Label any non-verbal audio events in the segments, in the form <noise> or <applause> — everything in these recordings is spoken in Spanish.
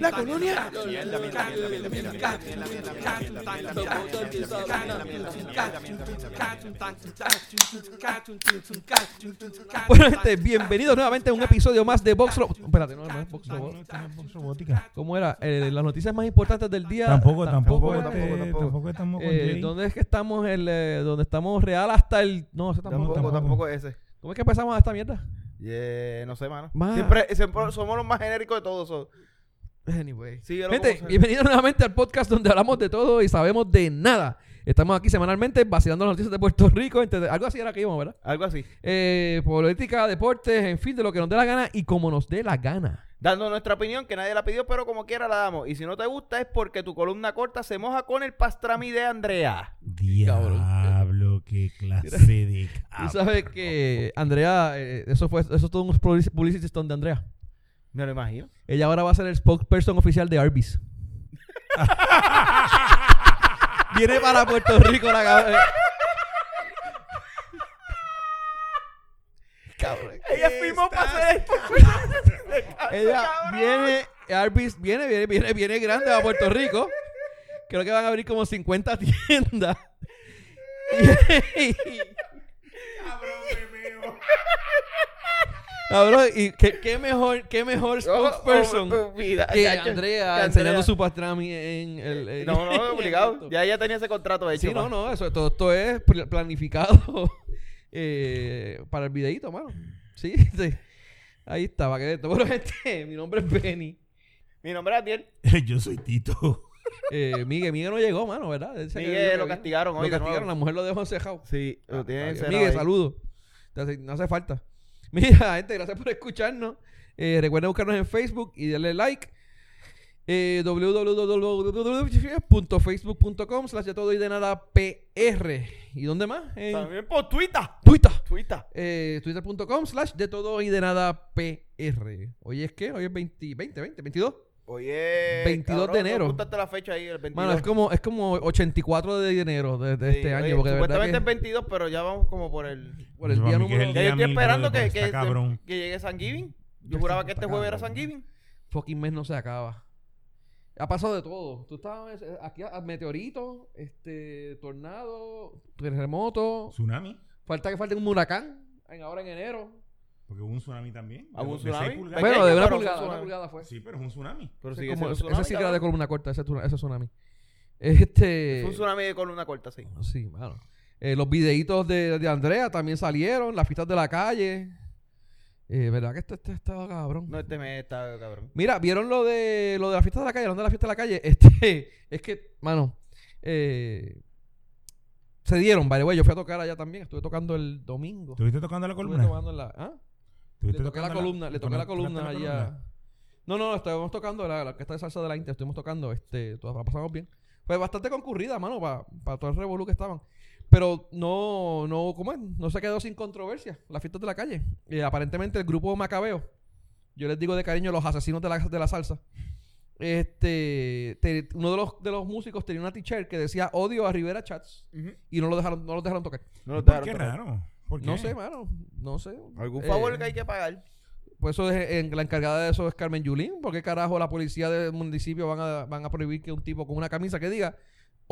La colonia. Bueno, gente, bienvenidos nuevamente a un episodio más de Vox Ro- Espérate, no, no es Robot. Vox Robótica. ¿Cómo era? Eh, las noticias más importantes del día. Tampoco, tampoco, era. este, tampoco, tampoco estamos con Eh. ¿Dónde es que estamos? El, eh, donde estamos real hasta el. No, ese tampoco. Tampoco, tampoco. tampoco ese. ¿Cómo es que empezamos a esta mierda? Yeah, no sé, mano. Ma. Siempre, siempre somos los más genéricos de todos. so- Anyway. Gente, bienvenidos nuevamente al podcast donde hablamos de todo y sabemos de nada. Estamos aquí semanalmente vacilando las noticias de Puerto Rico. entre- algo así era que íbamos, ¿verdad? Algo así. Eh, política, deportes, en fin, de lo que nos dé la gana y como nos dé la gana. Dando nuestra opinión, que nadie la pidió, pero como quiera la damos. Y si no te gusta es porque tu columna corta se moja con el pastrami de Andrea. Diablo, qué clase de <laughs> Tú cabrón. sabes que Andrea, eh, eso fue eso es todo un publici- publicity stunt de Andrea. Me lo imagino. Ella ahora va a ser el spokesperson oficial de Arby's. <laughs> Viene para Puerto Rico la cab- eh. Cabrón. Ella firmó para hacer esto. <laughs> Ella viene, Arby's viene, viene, viene, viene grande a Puerto Rico. Creo que van a abrir como 50 tiendas. <laughs> Cabrón, y qué, qué mejor, qué mejor spokesperson Oh, oh, vida, que chacho. Andrea Que enseñando Andrea. su pastrami en el. en- No, no, <laughs> obligado. Ya ella tenía ese contrato hecho. Sí, no, no, eso, todo esto es pl- planificado eh, para el videito, mano. Sí, <laughs> sí. Ahí está, para que. Bueno, gente, <laughs> mi nombre es Benny. Mi nombre es Adiel. <laughs> Yo soy Tito. Eh, Miguel, Miguel no llegó, mano, ¿verdad? Él se Miguel lo castigaron hoy Lo castigaron, la mujer lo dejó encejado. Sí, lo tiene Ah, Miguel, ahí. saludos. Te hace- No hace falta. Mira, gente, gracias por escucharnos. Eh, recuerden buscarnos en Facebook y darle like. Eh, www.facebook.com slash de todo y de nada PR. ¿Y dónde más? En También por Twitter. Twitter. Twitter. Eh, Twitter.com slash de todo y de nada PR. Hoy es qué? Hoy es 20, 20, 20, 22. Oye. 22 de enero. Apúntate la fecha ahí, el 22. Mano, es como, es como 84 de enero de, de Sí, este oye, año. Porque de verdad supuestamente es que 22, pero ya vamos como por el. por el día es número... el Ya día yo estoy esperando que, que, cabrón. que llegue San Giving. Yo juraba que este cabrón. jueves era San Giving. fucking mes no se acaba. Ha pasado de todo. Tú estabas eh, aquí a meteorito, este tornado, terremoto. Tsunami. Falta que falte un huracán en, ahora en enero. Porque hubo un tsunami también. ¿Ah, hubo un. Pequeño, bueno, de una pulgada, fue una pulgada fue. Sí, pero es un tsunami. Pero Ese sigue como- ese tsunami, sí que era de columna corta, ese, ese tsunami. Este. Fue un tsunami de columna corta, sí. Sí, mano. Eh, los videitos de, de Andrea también salieron, las fiestas de la calle. Eh, ¿Verdad que este, este estaba cabrón? No, este mes está cabrón. Mira, ¿vieron lo de lo de la fiesta de la calle? ¿Lo de la fiesta de la calle? <laughs> Este, es que, mano, eh, se dieron, vale, güey. Yo fui a tocar allá también. Estuve tocando el domingo. ¿Estuviste tocando la Estuve columna? tocando en la. ¿Ah? Le ¿Estuviste toqué la tocando columna, le toqué la columna allá. No, no, no, estábamos tocando la, la orquesta de salsa de la Inter, estuvimos tocando, este, todas la pasamos bien. Fue bastante concurrida, mano, para todo el revolú que estaban. Pero no, no, ¿cómo es? No se quedó sin controversia, las fiestas de la calle. Y aparentemente el grupo Macabeo, yo les digo de cariño los asesinos de la, de la salsa. Este, te- uno de los, de los músicos tenía una t-shirt que decía odio a Rivera Chats y no lo dejaron, no los dejaron tocar. No lo ¿Por dejaron qué tocar. raro? ¿Por qué? No sé, mano, no sé. ¿Algún Eh, favor que hay que pagar? pues eso es, en, la encargada de eso es Carmen Yulín. ¿Por qué carajo la policía del municipio van a, van a prohibir que un tipo con una camisa que diga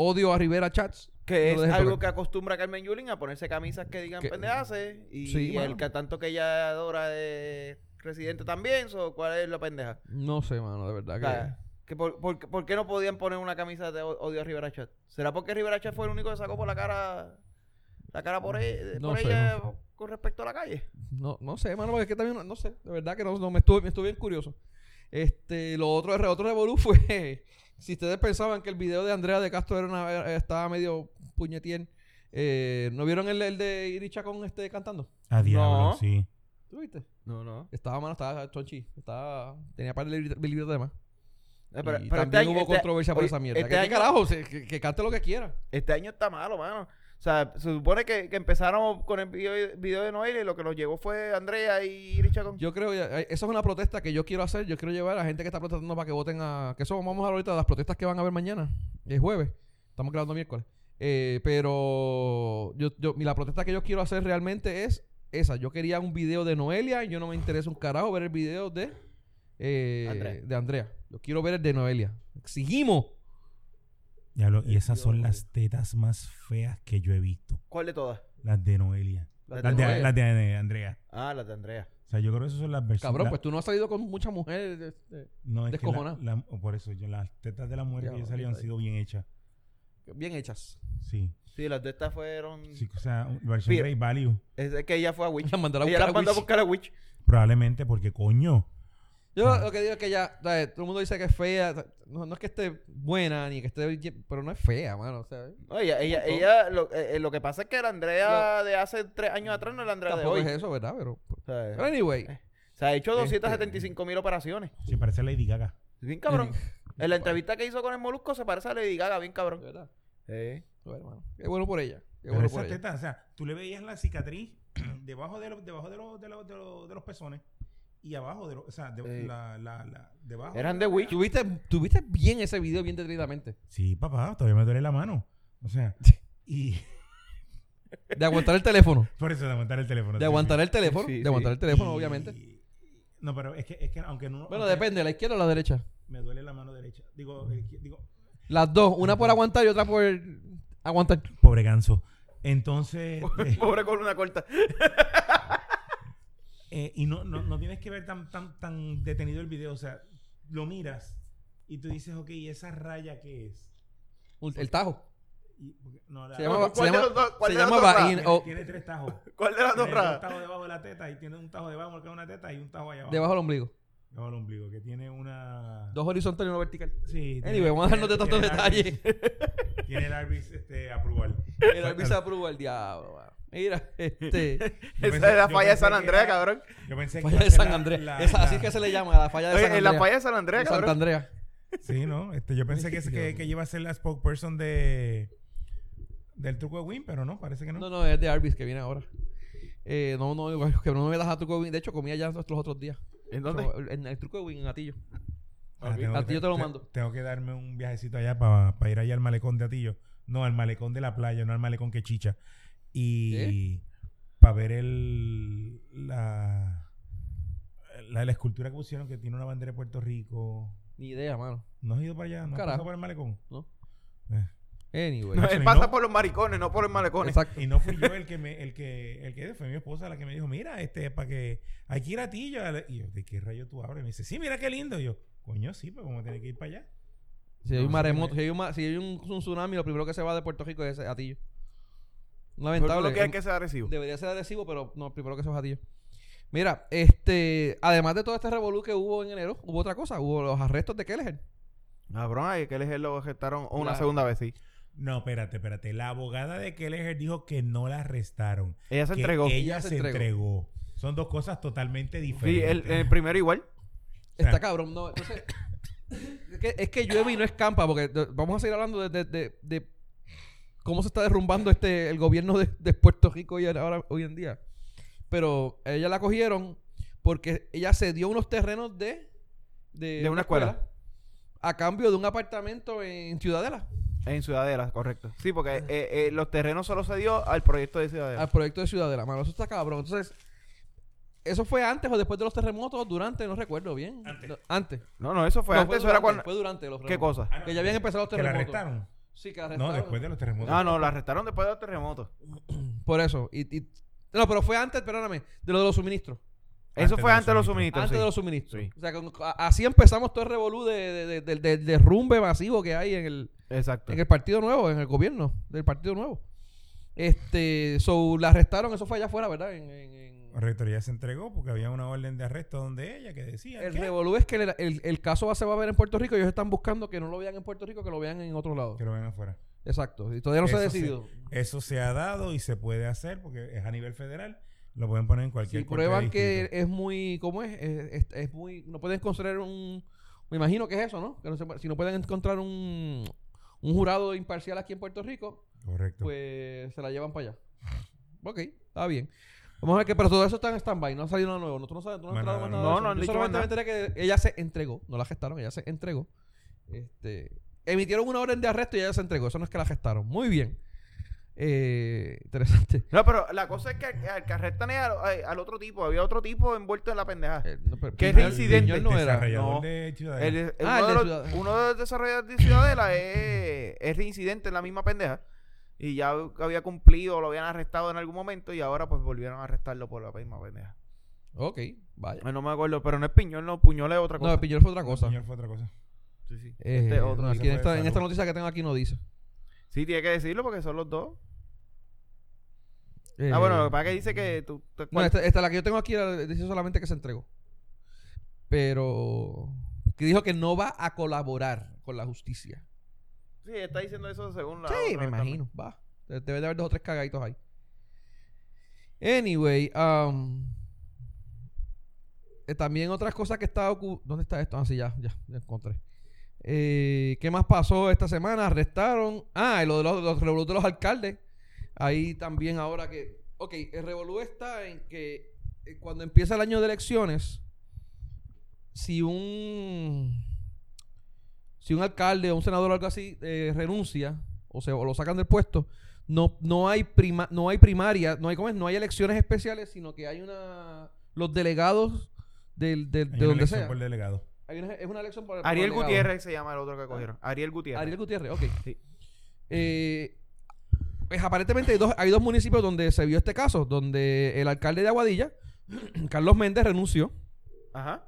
odio a Rivera Chats? Que no es algo tocar? que acostumbra Carmen Yulín a ponerse camisas que digan pendejaces. Y, Sí, y el que tanto que ella adora de residente también. so, ¿Cuál es la pendeja? No sé, mano, de verdad que... sea, que por, por- por qué no podían poner una camisa de odio a Rivera Chat? ¿Será porque Rivera Chat fue el único que sacó por la cara la cara por, e- No por sé, ella no con respecto a la calle? No, no sé, mano, porque es que también, no, sé, de verdad que no, no, me, estuve, me estuve bien curioso. Este, lo otro, el otro revolú fue, si ustedes pensaban que el video de Andrea de Castro era una, estaba medio puñetien, eh, ¿no vieron el, el de Iricha con este cantando? A diablo, No. sí. ¿Tú viste? No, no. Estaba, mano, estaba chonchi, estaba, tenía par de libros de más. Eh, pero- y pero también este año- hubo este- controversia por oye, esa mierda. este ¿Qué, qué año- carajo? Se- que, que cante lo que quiera. Este año está malo, mano. O sea, se supone que, que empezaron con el video, video de Noel y lo que nos llegó fue Andrea y Iri Chacón. Yo creo, eh, eso es una protesta que yo quiero hacer. Yo quiero llevar a la gente que está protestando para que voten a. Que eso vamos a hablar ahorita de las protestas que van a haber mañana, el jueves. Estamos grabando miércoles. Eh, pero yo, yo, y la protesta que yo quiero hacer realmente es esa. Yo quería un video de Noelia. Yo no me interesa un carajo ver el video de, eh, Andrea. de Andrea. Yo quiero ver el de Noelia. Exigimos. Diablo, y esas son las tetas más feas que yo he visto. ¿Cuál de todas? Las de Noelia. Las Las de de, Noelia. las de Andrea. Ah, las de Andrea. O sea, yo creo que esas son las versiones. Cabrón, la- pues tú no has salido con muchas mujeres. este, no, es que la- la- por eso, yo, las tetas de la mujer que yo salí han sido bien hechas. bien hechas. Sí. Sí, las de estas fueron. sí o sea, versión. Great Value. Es de que ella fue a Witch. La mandaron a ella buscar a mandó a buscar a Witch. Probablemente porque, coño. Yo Ah. lo que digo es que ya, ¿sabes? todo el mundo dice que es fea. No, no es que esté buena ni que esté. bien, Pero no es fea, mano. O sea, No, ella, ella, lo, eh, eh, lo que pasa es que la Andrea de hace tres años atrás no es la Andrea de tampoco hoy. es eso, ¿verdad? Pero. Sea, Pero anyway. se ha hecho Este- 275 mil operaciones. Sí, parece Lady Gaga. Bien cabrón. En la entrevista que hizo con el Molusco se parece a Lady Gaga, bien cabrón. ¿Verdad? Sí. Bueno, mano. Qué bueno por ella. Qué bueno por ella. o sea, tú le veías la cicatriz <clears throat> debajo de los, debajo de los, de los, de los, de los pezones y abajo de los, o sea, de, la, la, la, debajo. Eran de Witch. ¿Tuviste, tuviste bien ese video, bien detenidamente. Sí, papá, todavía me duele la mano. O sea, y <laughs> De aguantar el teléfono. por eso de aguantar el teléfono. De aguantar el teléfono. Sí, de aguantar sí. el teléfono, Y- obviamente. No, pero es que, es que aunque no. Bueno, aunque depende, ¿la izquierda o la derecha? Me duele la mano derecha. Digo, digo, Las dos. Una por aguantar y otra por aguantar. pobre ganso. Entonces, <laughs> eh, Pobre con una corta. Eh, y no, no, no tienes que ver tan, tan, tan detenido el video. O sea, lo miras y tú dices, ok, ¿y esa raya qué es? Un- El tajo. Y- porque- no, la- Se llama, se ¿Cuál de llama, los dos- cuál se llama tiene, tiene tres tajos. <laughs> ¿Cuál de las dos Tiene un rajas? tajo debajo de la teta y tiene un tajo debajo que es una teta y un tajo allá abajo. debajo del ombligo. Debajo del ombligo, que tiene una... Dos horizontales y uno vertical. Sí. Anyway, vamos a darnos de tantos tiene el detalles. Arbis- Tiene el Arbis este, aprobar. El árbitro aprueba el diablo. Mira, <laughs> este. Esa pensé- es la falla de San que Andrea, era- cabrón. Yo pensé que Falla iba a de San Andrea. la- Esa- así es que se le llama, la falla de Oye, San en la Andrea. falla de San Andrea, De Santa cabrón. Andrea. Sí, ¿no? Este, yo pensé que, es- que, que iba a ser la spokesperson de... Del truco de Win, pero no, parece que no. No, no, es de Arbis que viene ahora. Eh, no, no, <laughs> que no me das a truco de Win. De hecho, comía ya los otros días. ¿En dónde? En el truco de Win, en Atillo. Ah, que- te lo te- mando. Tengo que darme un viajecito allá para ir allá al malecón de Atillo. No, al malecón de la playa, no al malecón que chicha. Y para ver el la, la la escultura que pusieron que tiene una bandera de Puerto Rico. Ni idea, mano. ¿No has ido para allá? ¿No has pasado por el malecón? ¿No? Eh. Anyway. No, él pasa no. por los maricones, no por los malecones. Exacto. Y no fui yo el que me, el que, el que fue mi esposa la que me dijo, mira, este, para que hay que ir a Atillo. Y yo, ¿de qué rayo tú hablas? Y me dice, sí, mira qué lindo. Y yo, coño, sí, pues como tiene que ir para allá. Si hay un maremoto, si hay un, ma- si hay un, un tsunami, lo primero que se va de Puerto Rico es ese Atillo. Lamentable. lo quieres que sea agresivo. Debería ser adhesivo, pero no, primero que se va Atillo. Mira, este, además de todo este revolú que hubo en enero, hubo otra cosa, hubo los arrestos de Kelleher. Cabrón, ay, que les lo gestaron una La- segunda vez, sí. No, espérate, espérate. La abogada de Kelleher dijo que no la arrestaron. Ella se que entregó. Ella, Ella se, se entregó. entregó. Son dos cosas totalmente Sí, diferentes. el, el primero igual. Está Ah. cabrón, no. Entonces, <coughs> es que, es que llueve y no escampa, porque vamos a seguir hablando de, de- de- de cómo se está derrumbando este el gobierno de, de Puerto Rico hoy, ahora, hoy en día. Pero a ella la cogieron porque ella cedió unos terrenos de, De una escuela. a cambio de un apartamento en Ciudadela, En Ciudadela, correcto. Sí, porque eh, eh, los terrenos solo se dio al proyecto de Ciudadela. al proyecto de Ciudadela. Mano, eso está cabrón. Entonces, ¿eso fue antes o después de los terremotos? Durante, no recuerdo bien. Antes. No, antes. No, no, eso fue No, antes, eso era cuando... Fue durante los ¿Qué terremotos. cosa? Ah, no, Que ya habían empezado los que la terremotos. arrestaron. Sí, que la arrestaron. No, después de los terremotos. Ah, no, la arrestaron después de los terremotos. <clears throat> Por eso. Y, y- no, pero fue antes, perdóname, de lo de los suministros. Eso Antes fue de antes de los los suministros. antes sí. de los suministros. Sí. O sea, con- a- así empezamos todo el revolú de, de, de- del- del derrumbe masivo que hay en el, Exacto. en el Partido Nuevo, en el gobierno del Partido Nuevo. Este, so, la arrestaron, eso fue allá afuera, ¿verdad? En, en- en- Correcto, ya se entregó porque había una orden de arresto donde ella que decía el que, revolú es que el, el- el caso se va a ver en Puerto Rico ellos están buscando que no lo vean en Puerto Rico, que lo vean en otro lado. que lo ven afuera. Exacto. Y todavía no se ha decidido. Eso se ha dado y se puede hacer porque es a nivel federal. Lo pueden poner en cualquier Si prueban que es muy, ¿cómo es? Es, es- es muy, no pueden construir un, me imagino que es eso, ¿no? Que no se si no pueden encontrar un, un jurado imparcial aquí en Puerto Rico, Correcto. pues se la llevan para allá. Ok, está bien. Vamos a ver que, pero todo eso está en stand-by, no ha salido nada nuevo. Nosotros no sabemos, no, nada No, no Yo dicho solamente me enteré que ella se entregó, no la gestaron, ella se entregó. Este, emitieron una orden de arresto y ella se entregó, eso no es que la gestaron. Muy bien. Eh, interesante. No, pero la cosa es que al que arrestan es al, al- al otro tipo. Había otro tipo envuelto en la pendeja. Eh, no, ¿Qué no era. Desarrollador no. de Ciudadela. El- el- Ah, el uno, de los, uno de los desarrolladores de Ciudadela es, es reincidente en la misma pendeja. Y ya había cumplido, lo habían arrestado en algún momento y ahora pues volvieron a arrestarlo por la misma pendeja. Ok, vaya. Ay, No me acuerdo, pero no es Piñol, no, Puñol es otra cosa. No, el Piñol fue otra cosa. Señor fue otra cosa. Sí, sí. Eh, Este es otro. no, ese aquí en esta, en salud. esta noticia que tengo aquí no dice. Sí, tiene que decirlo porque son los dos. Eh, ah, bueno, lo que pasa es que dice que tú... tú- No, esta, esta, la que yo tengo aquí dice solamente que se entregó. Pero que dijo que no va a colaborar con la justicia. Sí, está diciendo eso según la... Sí, me imagino. Va. De- Debe de haber dos o tres cagaditos ahí. Anyway, um, eh, también otras cosas que está ocu- ¿Dónde está esto? Ah, sí, ya, ya, ya encontré. Eh, ¿Qué más pasó esta semana? Arrestaron. Ah, lo de los, los revolú de los alcaldes. Ahí también ahora que. Ok, el revolú está en que eh, cuando empieza el año de elecciones, si un. Si un alcalde o un senador o algo así eh, renuncia o, se, o lo sacan del puesto, no, no hay prima, no hay primaria, no hay ¿cómo es? no hay elecciones especiales, sino que hay una los delegados del, del- Hay de una donde elección sea. por delegado. Hay una- es una elección por por Ariel delegado. Gutiérrez se llama el otro que cogieron. Ariel Gutiérrez. Ariel Gutiérrez, ok. Sí. Eh, pues aparentemente hay dos, hay dos municipios donde se vio este caso, donde el alcalde de Aguadilla, <clears throat> Carlos Méndez, renunció. Ajá.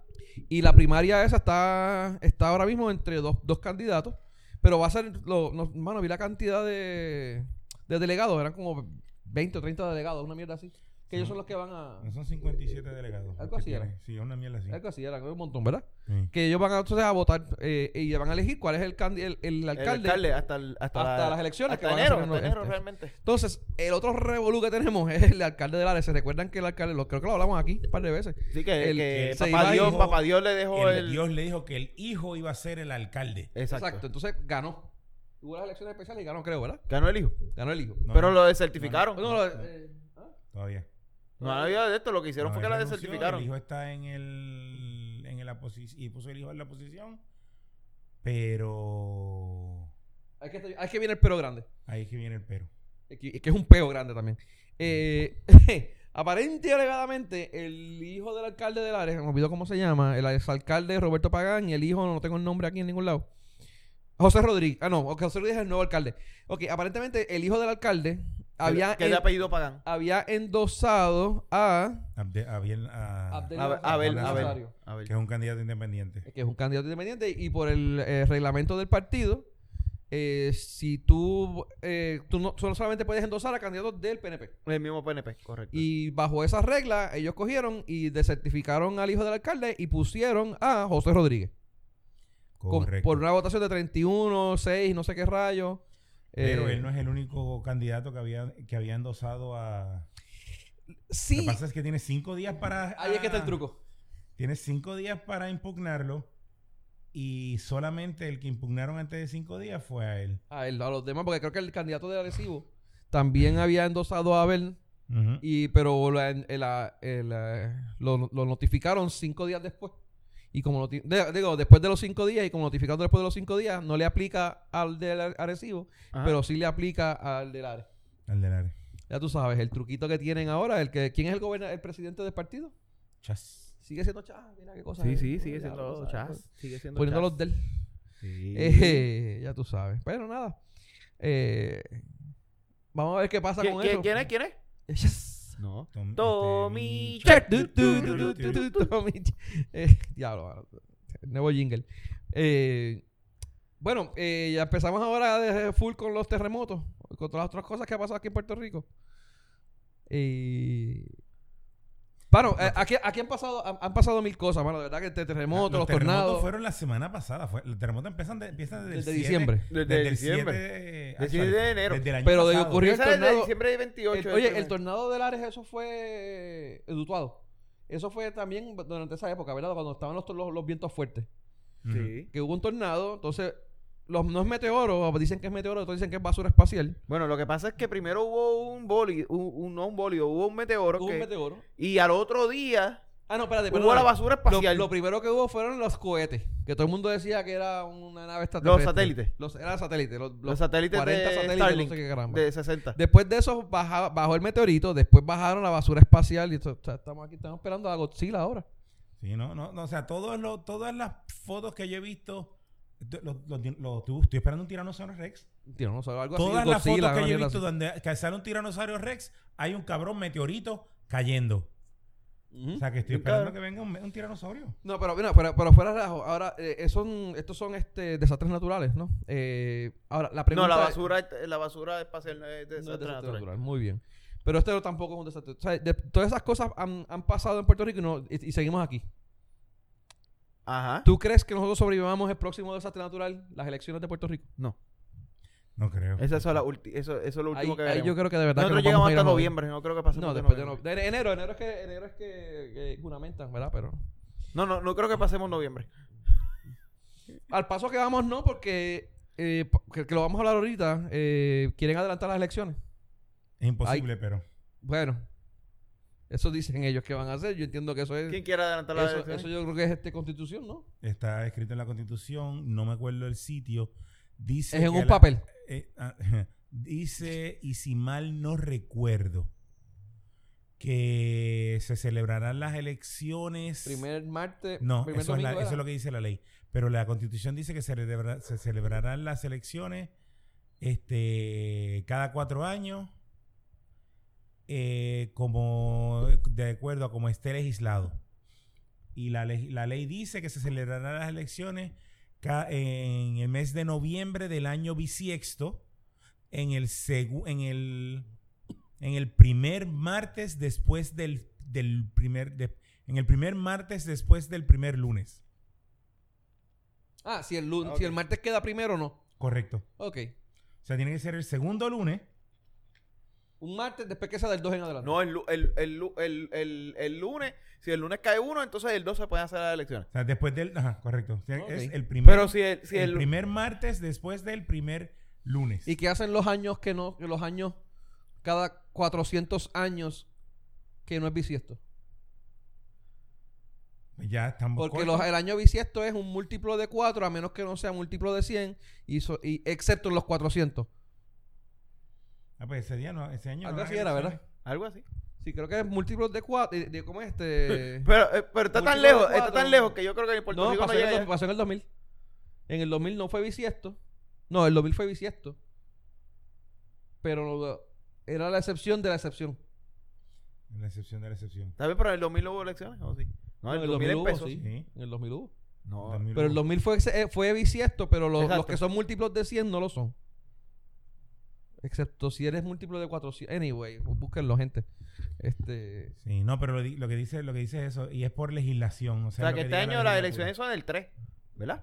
Y la primaria esa está, está ahora mismo entre dos, dos candidatos. Pero va a ser, lo, no, mano, vi la cantidad de, de delegados, eran como 20 o 30 delegados, una mierda así. Que ellos son los que van a... No son 57 delegados. Algo así era. Sí, una mierda así. Algo así, eran un montón, ¿verdad? Sí. Que ellos van a, entonces a votar eh, y van a elegir cuál es el, candi- el, el El alcalde. hasta, el- hasta, hasta la- las elecciones hasta que van a enero, hasta enero este- realmente. Entonces, el otro revolú que tenemos <laughs> es el alcalde de Lares. ¿Se recuerdan que el alcalde, lo, creo que lo hablamos aquí un par de veces? Sí, que, El- que papá, Dios, dijo- papá Dios le dejó El- el... Dios le dijo que el hijo iba a ser el alcalde. Exacto. Exacto. Entonces ganó. Hubo las elecciones especiales y ganó, creo, ¿verdad? Ganó el hijo. Ganó el hijo. No, Pero no. lo desertificaron. No, No, lo- eh, ¿ah? Todavía. Había de esto. Lo que hicieron No, fue que la renunció, desertificaron. El hijo está en el en la posición y puso el hijo en la posición, pero Hay que, hay que viene el pero grande. ahí es que viene el pero. Es que, es que es un peo grande también. Eh, <laughs> aparente y alegadamente, el hijo del alcalde de Lares, me olvidó cómo se llama, el exalcalde Roberto Pagán y el hijo, no tengo el nombre aquí en ningún lado. José Rodríguez. Ah, no, José Rodríguez es el nuevo alcalde. Ok, aparentemente el hijo del alcalde había, que de en- apellido Pagán. había endosado a Abde- Abel, a- Abdel- Abel, Abel, Abel Abel, Nazario. Abel. que es un candidato independiente. que es un candidato independiente, y por el eh, reglamento del partido, eh, si tú, eh, tú no, solo solamente puedes endosar a candidatos del PNP. El mismo PNP, correcto. Y bajo esa regla, ellos cogieron y desertificaron al hijo del alcalde y pusieron a José Rodríguez. Con- Correcto. por una votación de 31, 6, no sé qué rayo. Pero Eh, él no es el único candidato que había que había endosado a Lo Sí, que pasa es que tiene cinco días para ahí es que está el ah, truco. Tiene cinco días para impugnarlo y solamente el que impugnaron antes de cinco días fue a él. A, él, a los demás, porque creo que el candidato de Arecibo también había endosado a Abel, y, pero la- eh, lo, lo notificaron cinco días después. Y como digo, después de los cinco días, y como notificado después de los cinco días, no le aplica al del Arecibo, Ajá. pero sí le aplica al del Ares. Al del área. Ya tú sabes, el truquito que tienen ahora, el que ¿quién es el gobernador, el presidente del partido? Chas. Sigue siendo Chas, mira qué cosa. Sí, es. sí, Bueno, sigue siendo chas. Sigue siendo Poniendo chas. los del. Sí. Eh, ya tú sabes. Pero nada. Eh, vamos a ver qué pasa ¿Quién, con quién- eso. quién es? ¿Quién es? <laughs> Yes. No. Tom- Tommy Tommy Eh, diablo, nuevo jingle. Eh, bueno, eh, ya empezamos ahora de full con los terremotos, con todas las otras cosas que ha pasado aquí en Puerto Rico. Eh, bueno, eh, aquí, aquí han pasado han, han pasado mil cosas, mano. De verdad que este terremoto, los, terremotos tornados. fueron la semana pasada. Fue, los terremotos empiezan, de- empiezan desde, Desde el 7, diciembre. Desde el diciembre. 7 Desde el 7 de enero. Desde el año Pero de Empieza desde tornado- diciembre de 28. El- del oye, el tornado de Lares, eso fue edutuado. Eso fue también durante esa época, ¿verdad? Cuando estaban los, los, los vientos fuertes. Sí. Que hubo un tornado, entonces, los, no es meteoro, dicen que es meteoro, otros dicen que es basura espacial. Bueno, lo que pasa es que primero hubo un boli, un, un- no un bolio, hubo un meteoro Hubo que- un meteoro. y al otro día Ah, no, espérate. Hubo perdona. la basura Lo, espacial. lo primero que hubo fueron los cohetes. Que todo el mundo decía que era una nave extraterrestre. Los satélites. Los, eran satélites. Los, los satélites 40 de satélites, Starlink no sé qué caramba. de 60. Después de eso baja- bajó el meteorito, después bajaron la basura espacial y esto- o sea, estamos aquí, estamos esperando a Godzilla ahora. Sí, no, no, no, o sea, todos los, todas las fotos que yo he visto, los- los din- los- tú- estoy esperando un tiranosaurio Rex. Tiranosaurio, algo así. Todas las Godzilla, fotos que yo he visto así. donde que sale un tiranosaurio Rex, hay un cabrón meteorito cayendo. O sea, que estoy esperando que venga un, un tiranosaurio. No, pero, mira, pero, pero fuera de relajo, ahora, eh, son, estos son este, desastres naturales, ¿no? Eh, ahora, la pregunta No, la es- basura, la basura espacial es es desastre desastre natural. natural, Muy bien. Pero este tampoco es un desastre. O sea, de- todas esas cosas han, han pasado en Puerto Rico y, no- y- y seguimos aquí. Ajá. ¿Tú crees que nosotros sobrevivamos el próximo desastre natural, las elecciones de Puerto Rico? No. No creo. Eso, eso, es la ulti- eso, eso es lo Ahí, último que ahí veremos. yo creo que de verdad Nosotros que nos llegamos vamos a ir hasta a noviembre. No creo que pase No, después de, noviembre. de enero. Enero es que, enero es que, que juramentan, ¿verdad? Pero No, no, no creo que pasemos noviembre. al paso que vamos, no, porque eh, que, que lo vamos a hablar ahorita, eh, quieren adelantar las elecciones. Es imposible, pero. Bueno, eso dicen ellos que van a hacer. Yo entiendo que eso es. ¿Quién quiere adelantar la Eso, eso yo creo que es este constitución, ¿no? Está escrito en la constitución, no me acuerdo el sitio. Dice Es en un la- papel. eh, ah, <laughs> dice, y si mal no recuerdo, que se celebrarán las elecciones. Primer martes. no, primer eso es, la- eso es lo que dice la ley. Pero la constitución dice que se, celebra- se celebrarán las elecciones este, cada cuatro años, eh, como de acuerdo a como esté legislado. Y la, leg- la ley dice que se celebrarán las elecciones en el mes de noviembre del año bisiesto, en el, en el, en el primer martes después del, del primer, de- en el primer martes después del primer lunes. Ah, si el, lun- Ok. si el martes queda primero o no. Correcto. Ok. O sea, tiene que ser el segundo lunes. Un martes después que sea del 2 en adelante. No, el, el, el, lu- el, el, el lunes, si el lunes cae uno, entonces el 2 se pueden hacer las elecciones. O sea, después del... Ajá, correcto. O sea, Ok. Es el primer, Pero si el, si el el, primer martes después del primer lunes. ¿Y qué hacen los años que no, que los años, cada 400 años que no es bisiesto? ya estamos Porque los- el año bisiesto es un múltiplo de 4, a menos que no sea múltiplo de 100, y, so- y excepto en los 400. Ah, pues ese día no, ese año Algo no así era. ¿verdad? algo así. Sí, creo que es múltiplos de 4. De, de- ¿Cómo es este? <laughs> Pero, eh, pero está tan lejos, está cuatro. tan lejos que yo creo que en Puerto no, Rico no pasó, en el, llega. pasó en el 2000. En el 2000 no fue bisiesto. No, el 2000 fue bisiesto. Pero era la excepción de la excepción. La excepción de la excepción. ¿Está bien? Pero en el 2000 no hubo elecciones, ¿o sí? No, en el 2000 hubo, empezó. sí. Sí. En el 2000 hubo. No, 2000 Pero el hubo. 2000 fue, eh, fue bisiesto, pero los, los que son múltiplos de 100 no lo son. Excepto si eres múltiplo de 400. Anyway, búsquenlo, gente. Este. Sí, no, pero lo, di- lo que dice lo que dice es eso y es por legislación. O o sea, sea, lo que este año la las elecciones son el 3, ¿verdad?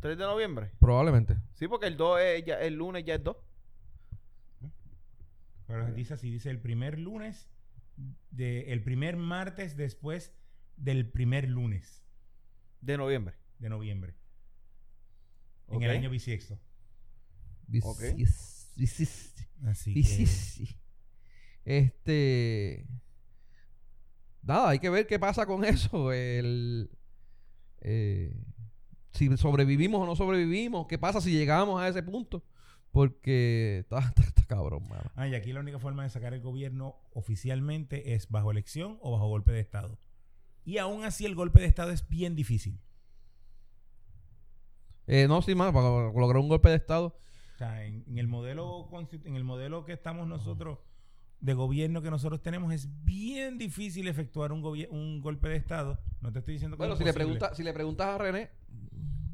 3 de noviembre. Probablemente. Sí, porque el 2 es ya, el lunes ya es 2. Pero dice así, dice el primer lunes, de, el primer martes después del primer lunes de noviembre. de noviembre. En el año bisiesto. Ok. Bisis- bisis- Así que... Este. Nada, hay que ver qué pasa con <laughs> eso. El. eh, si sobrevivimos o no sobrevivimos. ¿Qué pasa si llegamos a ese punto? Porque está, <laughs> está- está cabrón, mano. Ah, y aquí la única forma de sacar el gobierno oficialmente es bajo elección o bajo golpe de Estado. Y aún así el golpe de Estado es bien difícil. Eh, no, sí, más, para lograr un golpe de Estado. O sea, en, en el modelo constitu- en el modelo que estamos nosotros de gobierno que nosotros tenemos es bien difícil efectuar un, un golpe de Estado. No te estoy diciendo que Bueno, es si le, pregunta, si le preguntas a René,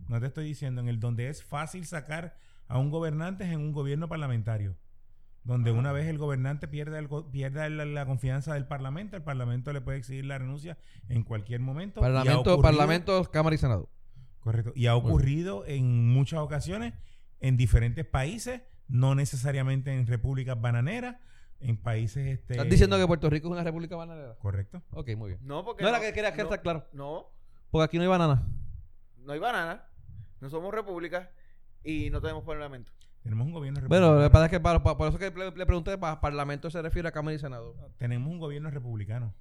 No te estoy diciendo en el donde es fácil sacar a un gobernante es en un gobierno parlamentario. Donde Ah. una vez el gobernante pierde, el pierda la, la confianza del parlamento, el parlamento le puede exigir la renuncia en cualquier momento. Parlamento, ocurrido- Parlamento, Cámara y Senado. Correcto. Y ha ocurrido en muchas ocasiones en diferentes países, no necesariamente en repúblicas bananeras, en países... Este, ¿Estás diciendo que Puerto Rico es una república bananera? Correcto. Ok, muy bien. No, porque. No era que quería que no, estar claro. No, Porque aquí no hay banana. no hay banana. No somos república y no tenemos parlamento. Tenemos un gobierno Bueno, lo que republicano. pasa es que para- para- por eso que le, le pregunté, para Parlamento se refiere a Cámara y Senado. Tenemos un gobierno republicano.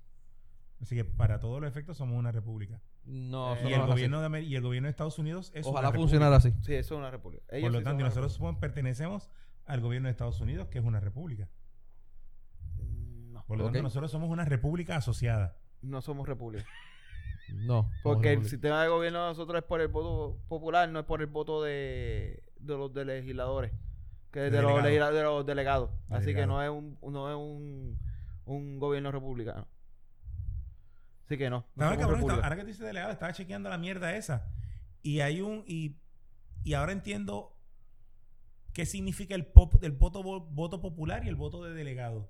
Así que para todos los efectos somos una república. No, Eh, Y no el, gobierno de Amer- y el gobierno de Estados Unidos es Ojalá una funcionara así. Sí, eso es una república. Ellos Por lo sí tanto, nosotros somos- pertenecemos al gobierno de Estados Unidos, que es una república. república. No, Por lo tanto, nosotros somos una república asociada. no somos república. <laughs> No. Porque el sistema de gobierno de nosotros es por el voto popular, no es por el voto de, de los de legisladores, que es De de, los, delegados. legisla- de los delegados. Así que no es un no es un, un gobierno republicano. Así que no. cabrón, ahora que tú dices delegado, estaba chequeando la mierda esa. Y hay un. Y, y ahora entiendo qué significa el, pop- el voto, vo- voto popular y el voto de delegado.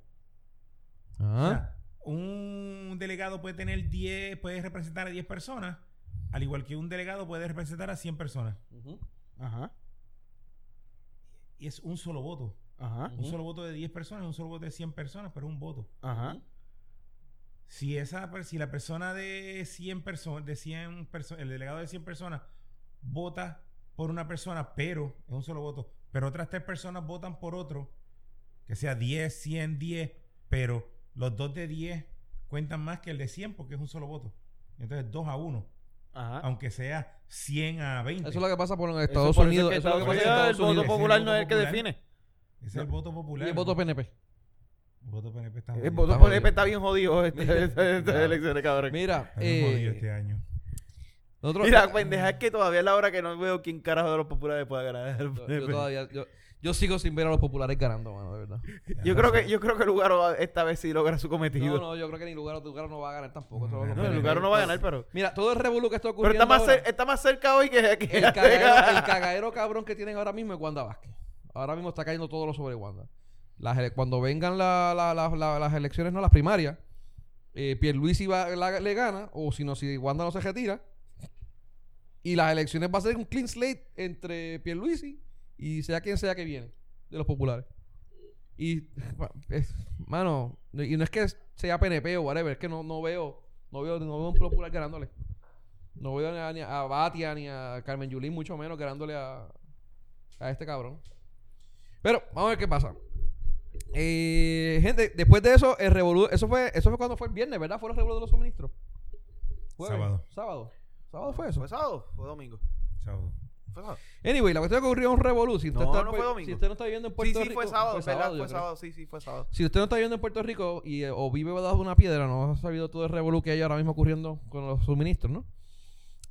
O Ah. sea, un delegado puede tener 10, puede representar a 10 personas, al igual que un delegado puede representar a 100 personas. Ajá. Y es un solo voto. Ajá. Un solo voto de 10 personas, un solo voto de 100 personas, pero es un voto. Ajá. Si esa si la persona de 100 personas, de 100 personas, el delegado de 100 personas vota por una persona, pero es un solo voto, pero otras tres personas votan por otro, que sea 10, 100, 10, pero los dos de 10 cuentan más que el de 100 porque es un solo voto. Entonces 2 a 1, Ajá. aunque sea 100 a 20. Eso es lo que pasa por en Estados eso Unidos. que Eso es lo que Estados pasa en Unidos, Estados el voto popular no es el que define. Ese es el voto popular. Y el voto PNP. El voto PNP está El voto Está por jodido. está bien jodido este, este- estas Mira. elecciones, cabrón. Mira, eh, jodido este año. nosotros, Mira, pendeja, es que todavía es la hora que no veo quién carajo de los populares pueda ganar. el yo, yo PNP. todavía, yo, yo sigo sin ver a los populares ganando, mano, de verdad. Yo creo que yo creo que Lugaro esta vez sí logra su No, cometido. no, yo creo que ni lugar Lugaro no va a ganar tampoco. No, no, No, PNP. Lugaro no va a ganar, pero Mira, todo el revolú que está pero ocurriendo está más ahora, cer- está más cerca hoy que, que el, cagadero, <laughs> el cagadero cabrón que tienen ahora mismo es Wanda Vázquez. Ahora mismo está cayendo todo lo sobre Wanda. Cuando vengan la- la- la- la- las elecciones, no las primarias, eh, Pierluisi va, le gana, o si no, si Wanda no se retira, y las elecciones va a ser un clean slate entre Pierluisi y sea quien sea que viene, de los populares. Y, <laughs> mano, y no es que sea PNP o whatever, es que no, no veo, no veo, no veo un popular ganándole. No veo ni a, a Batia ni a Carmen Yulín, mucho menos ganándole a, a este cabrón. Pero, vamos a ver qué pasa. Eh, gente, después de eso, el revolú, eso fue, eso fue cuando fue el viernes, ¿verdad? Fue el revolú de los suministros. Jueves, Sábado. Sábado. Sábado fue eso. ¿Fue sábado? Fue domingo. Sábado. ¿Fue sábado? Anyway, la cuestión es que ocurrió un revolú. Si usted, No, está, no fue domingo. si usted no está viviendo en Puerto sí, Rico. fue sábado, ¿verdad? yo Fue creo. sábado, sí, sí, fue sábado. Si usted no está viviendo en Puerto Rico y, eh, o vive debajo de una piedra, no ha sabido todo el revolú que hay ahora mismo ocurriendo con los suministros, ¿no?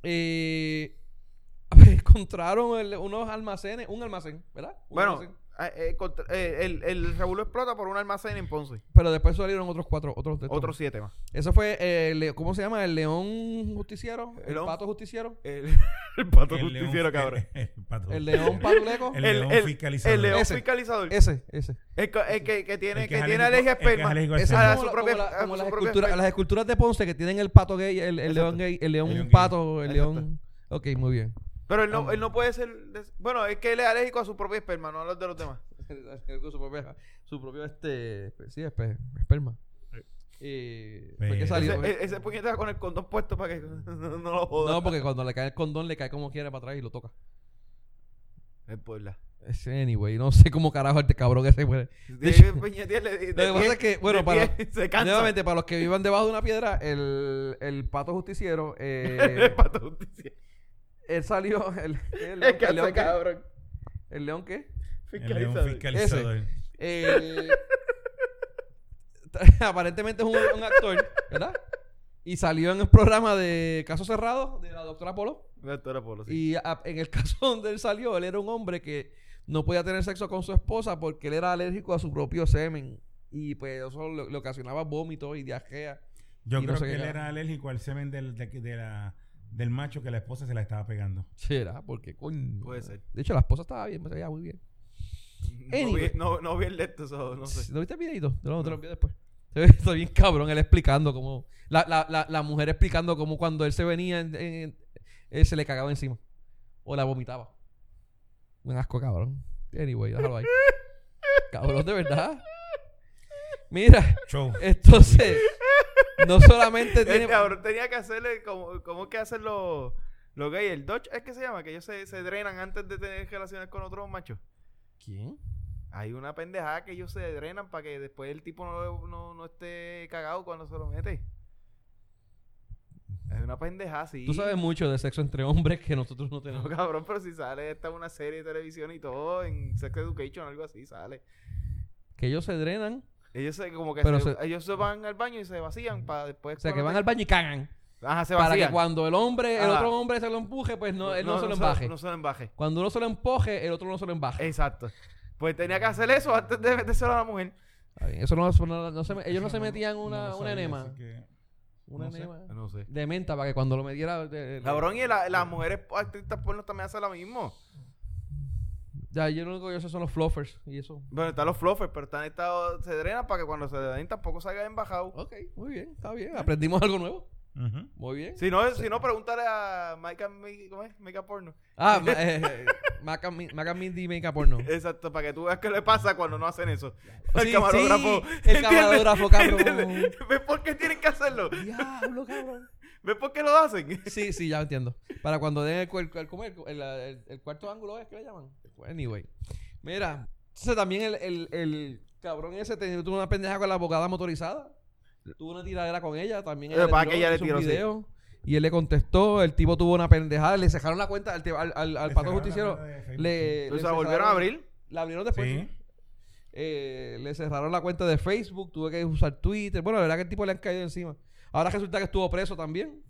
Eh, <laughs> encontraron el- unos almacenes, un almacén, ¿verdad? Un Bueno, almacén. Eh, eh, eh, el, el revuelo explota por un almacén en Ponce. Pero después salieron otros cuatro, otros de estos. Otros siete más. Eso fue, eh, el le- ¿cómo se llama? El león justiciero, el, pato justiciero, El, el pato El justiciero, león- cabrón. El, el pato. el león <laughs> <laughs> patuleco. El El, león fiscalizador. el león Ese. fiscalizador. ese, ese. El, que, que tiene, El que es tiene alergia que esperma. Ese es su la- propia- como la- a como su las, propia las esculturas de Ponce que tienen el pato gay, el, león gay, el león pato, el león... Ok, muy bien. Pero él no, él no puede ser. de- bueno, es que él es alérgico a su propia esperma, no a los de los demás. <laughs> su propio, su propio este, sí, espe- esperma. Eh, ¿por qué Pero- salió? Ese, e- ese puñete con el condón puesto para que <laughs> no, no lo joda. No, porque cuando le cae el condón le cae como quiere para atrás y lo toca. Es por la. Ese, anyway, no sé cómo carajo este cabrón ese puede. De hecho, puñete, le- de lo que pasa es que, bueno, para- <laughs> se. Nuevamente, para los que vivan debajo de una piedra, el, el pato justiciero, el eh, pato justicia. Él salió, <laughs> el, el, el león, cabrón. ¿El león qué? El león Fiscalizador. fiscalizador. Eh, <laughs> aparentemente es un, un actor, ¿verdad? Y salió en el programa de Caso Cerrado de la doctora Polo. Doctora Polo, sí. Y a- en el <laughs> caso donde él salió, él era un hombre que no podía tener sexo con su esposa porque él era alérgico a su propio semen. Y pues eso le, le ocasionaba vómitos y diarrea. Yo Y no creo sé que él era alérgico al semen del, de, de la, del macho que la esposa se la estaba pegando. Será, porque coño. Puede ser. De hecho, la esposa estaba bien, se veía muy bien. No Anyway. vi, no, no vi el de esto, so, no sé. ¿Lo viste el videito? Te lo, te lo envío después. <laughs> Se ve- Está bien cabrón, él explicando cómo... La, la, la, la mujer explicando cómo cuando él se venía, en- en- él se le cagaba encima. O la vomitaba. Un asco, cabrón. Anyway, déjalo ahí. <laughs> cabrón, de verdad. Mira, Show. entonces... No solamente tiene... cabrón tenía que hacerle como, como que hacen los, los gays. El Dodge es que se llama, que ellos se, se drenan antes de tener relaciones con otros machos. ¿Quién? Hay una pendejada que ellos se drenan para que después el tipo no, no, no esté cagado cuando se lo mete. Una pendeja así. Tú sabes mucho de sexo entre hombres que nosotros no No, tenemos. cabrón, pero si sale esta una serie de televisión y todo, en Sex Education, algo así, sale. Que ellos se drenan, Ellos se, como que Pero se- se- ellos se van al baño y se vacían para después. o sea, que van al baño y cagan. Ajá, se Para vacían. que cuando el hombre, el Ajá. otro hombre se lo empuje, pues no, él no, se lo embaje. No se lo embaje. Cuando uno se lo empoje, el otro no se lo embaje. Exacto. Pues tenía que hacer eso antes de metérselo a la mujer. Está bien, Eso no, eso no- no se me- ellos no se metían una, una enema. Una no sé. enema No sé. de menta para que cuando lo metiera. de- de- Cabrón, y la- las mujeres artistas porno también hacen lo mismo. Ya, yo lo único que yo sé son los fluffers y eso. Bueno, están los fluffers, pero están estados, se drenan para que cuando se drenen tampoco salgan embajados. Ok, muy bien, está bien. Aprendimos algo nuevo. Muy bien. Si no, si no, pregúntale a Mike and Me, ¿cómo es? Make a Porno. Ah, <laughs> ma- eh, Mac and Mi- Mac and Mindy Makeup Porno. Exacto, para que tú veas qué le pasa cuando no hacen eso. Sí, <laughs> El camarógrafo. sí, el ¿entiendes? camarógrafo, cabrón. ¿Ves por qué tienen que hacerlo? Diablo, cabrón. ¿Ves por qué lo hacen? Sí, sí, ya entiendo. Para cuando den el, el, el- el cuarto ángulo, ¿es que le llaman? Anyway. Mira, entonces también el, el, el cabrón ese te- tuvo una pendeja con la abogada motorizada. Tuvo una tiradera con ella. También ella para tiró- que ella le tiró, sí. video. Y él le contestó. El tipo tuvo una pendejada. Le cerraron la cuenta al, al, al, la justiciero. Le, O le sea, volvieron a abrir. La abrieron después. Sí. sí. Eh, le cerraron la cuenta de Facebook, tuve que usar Twitter. Bueno, la verdad que el tipo le han caído encima. Ahora resulta que estuvo preso también.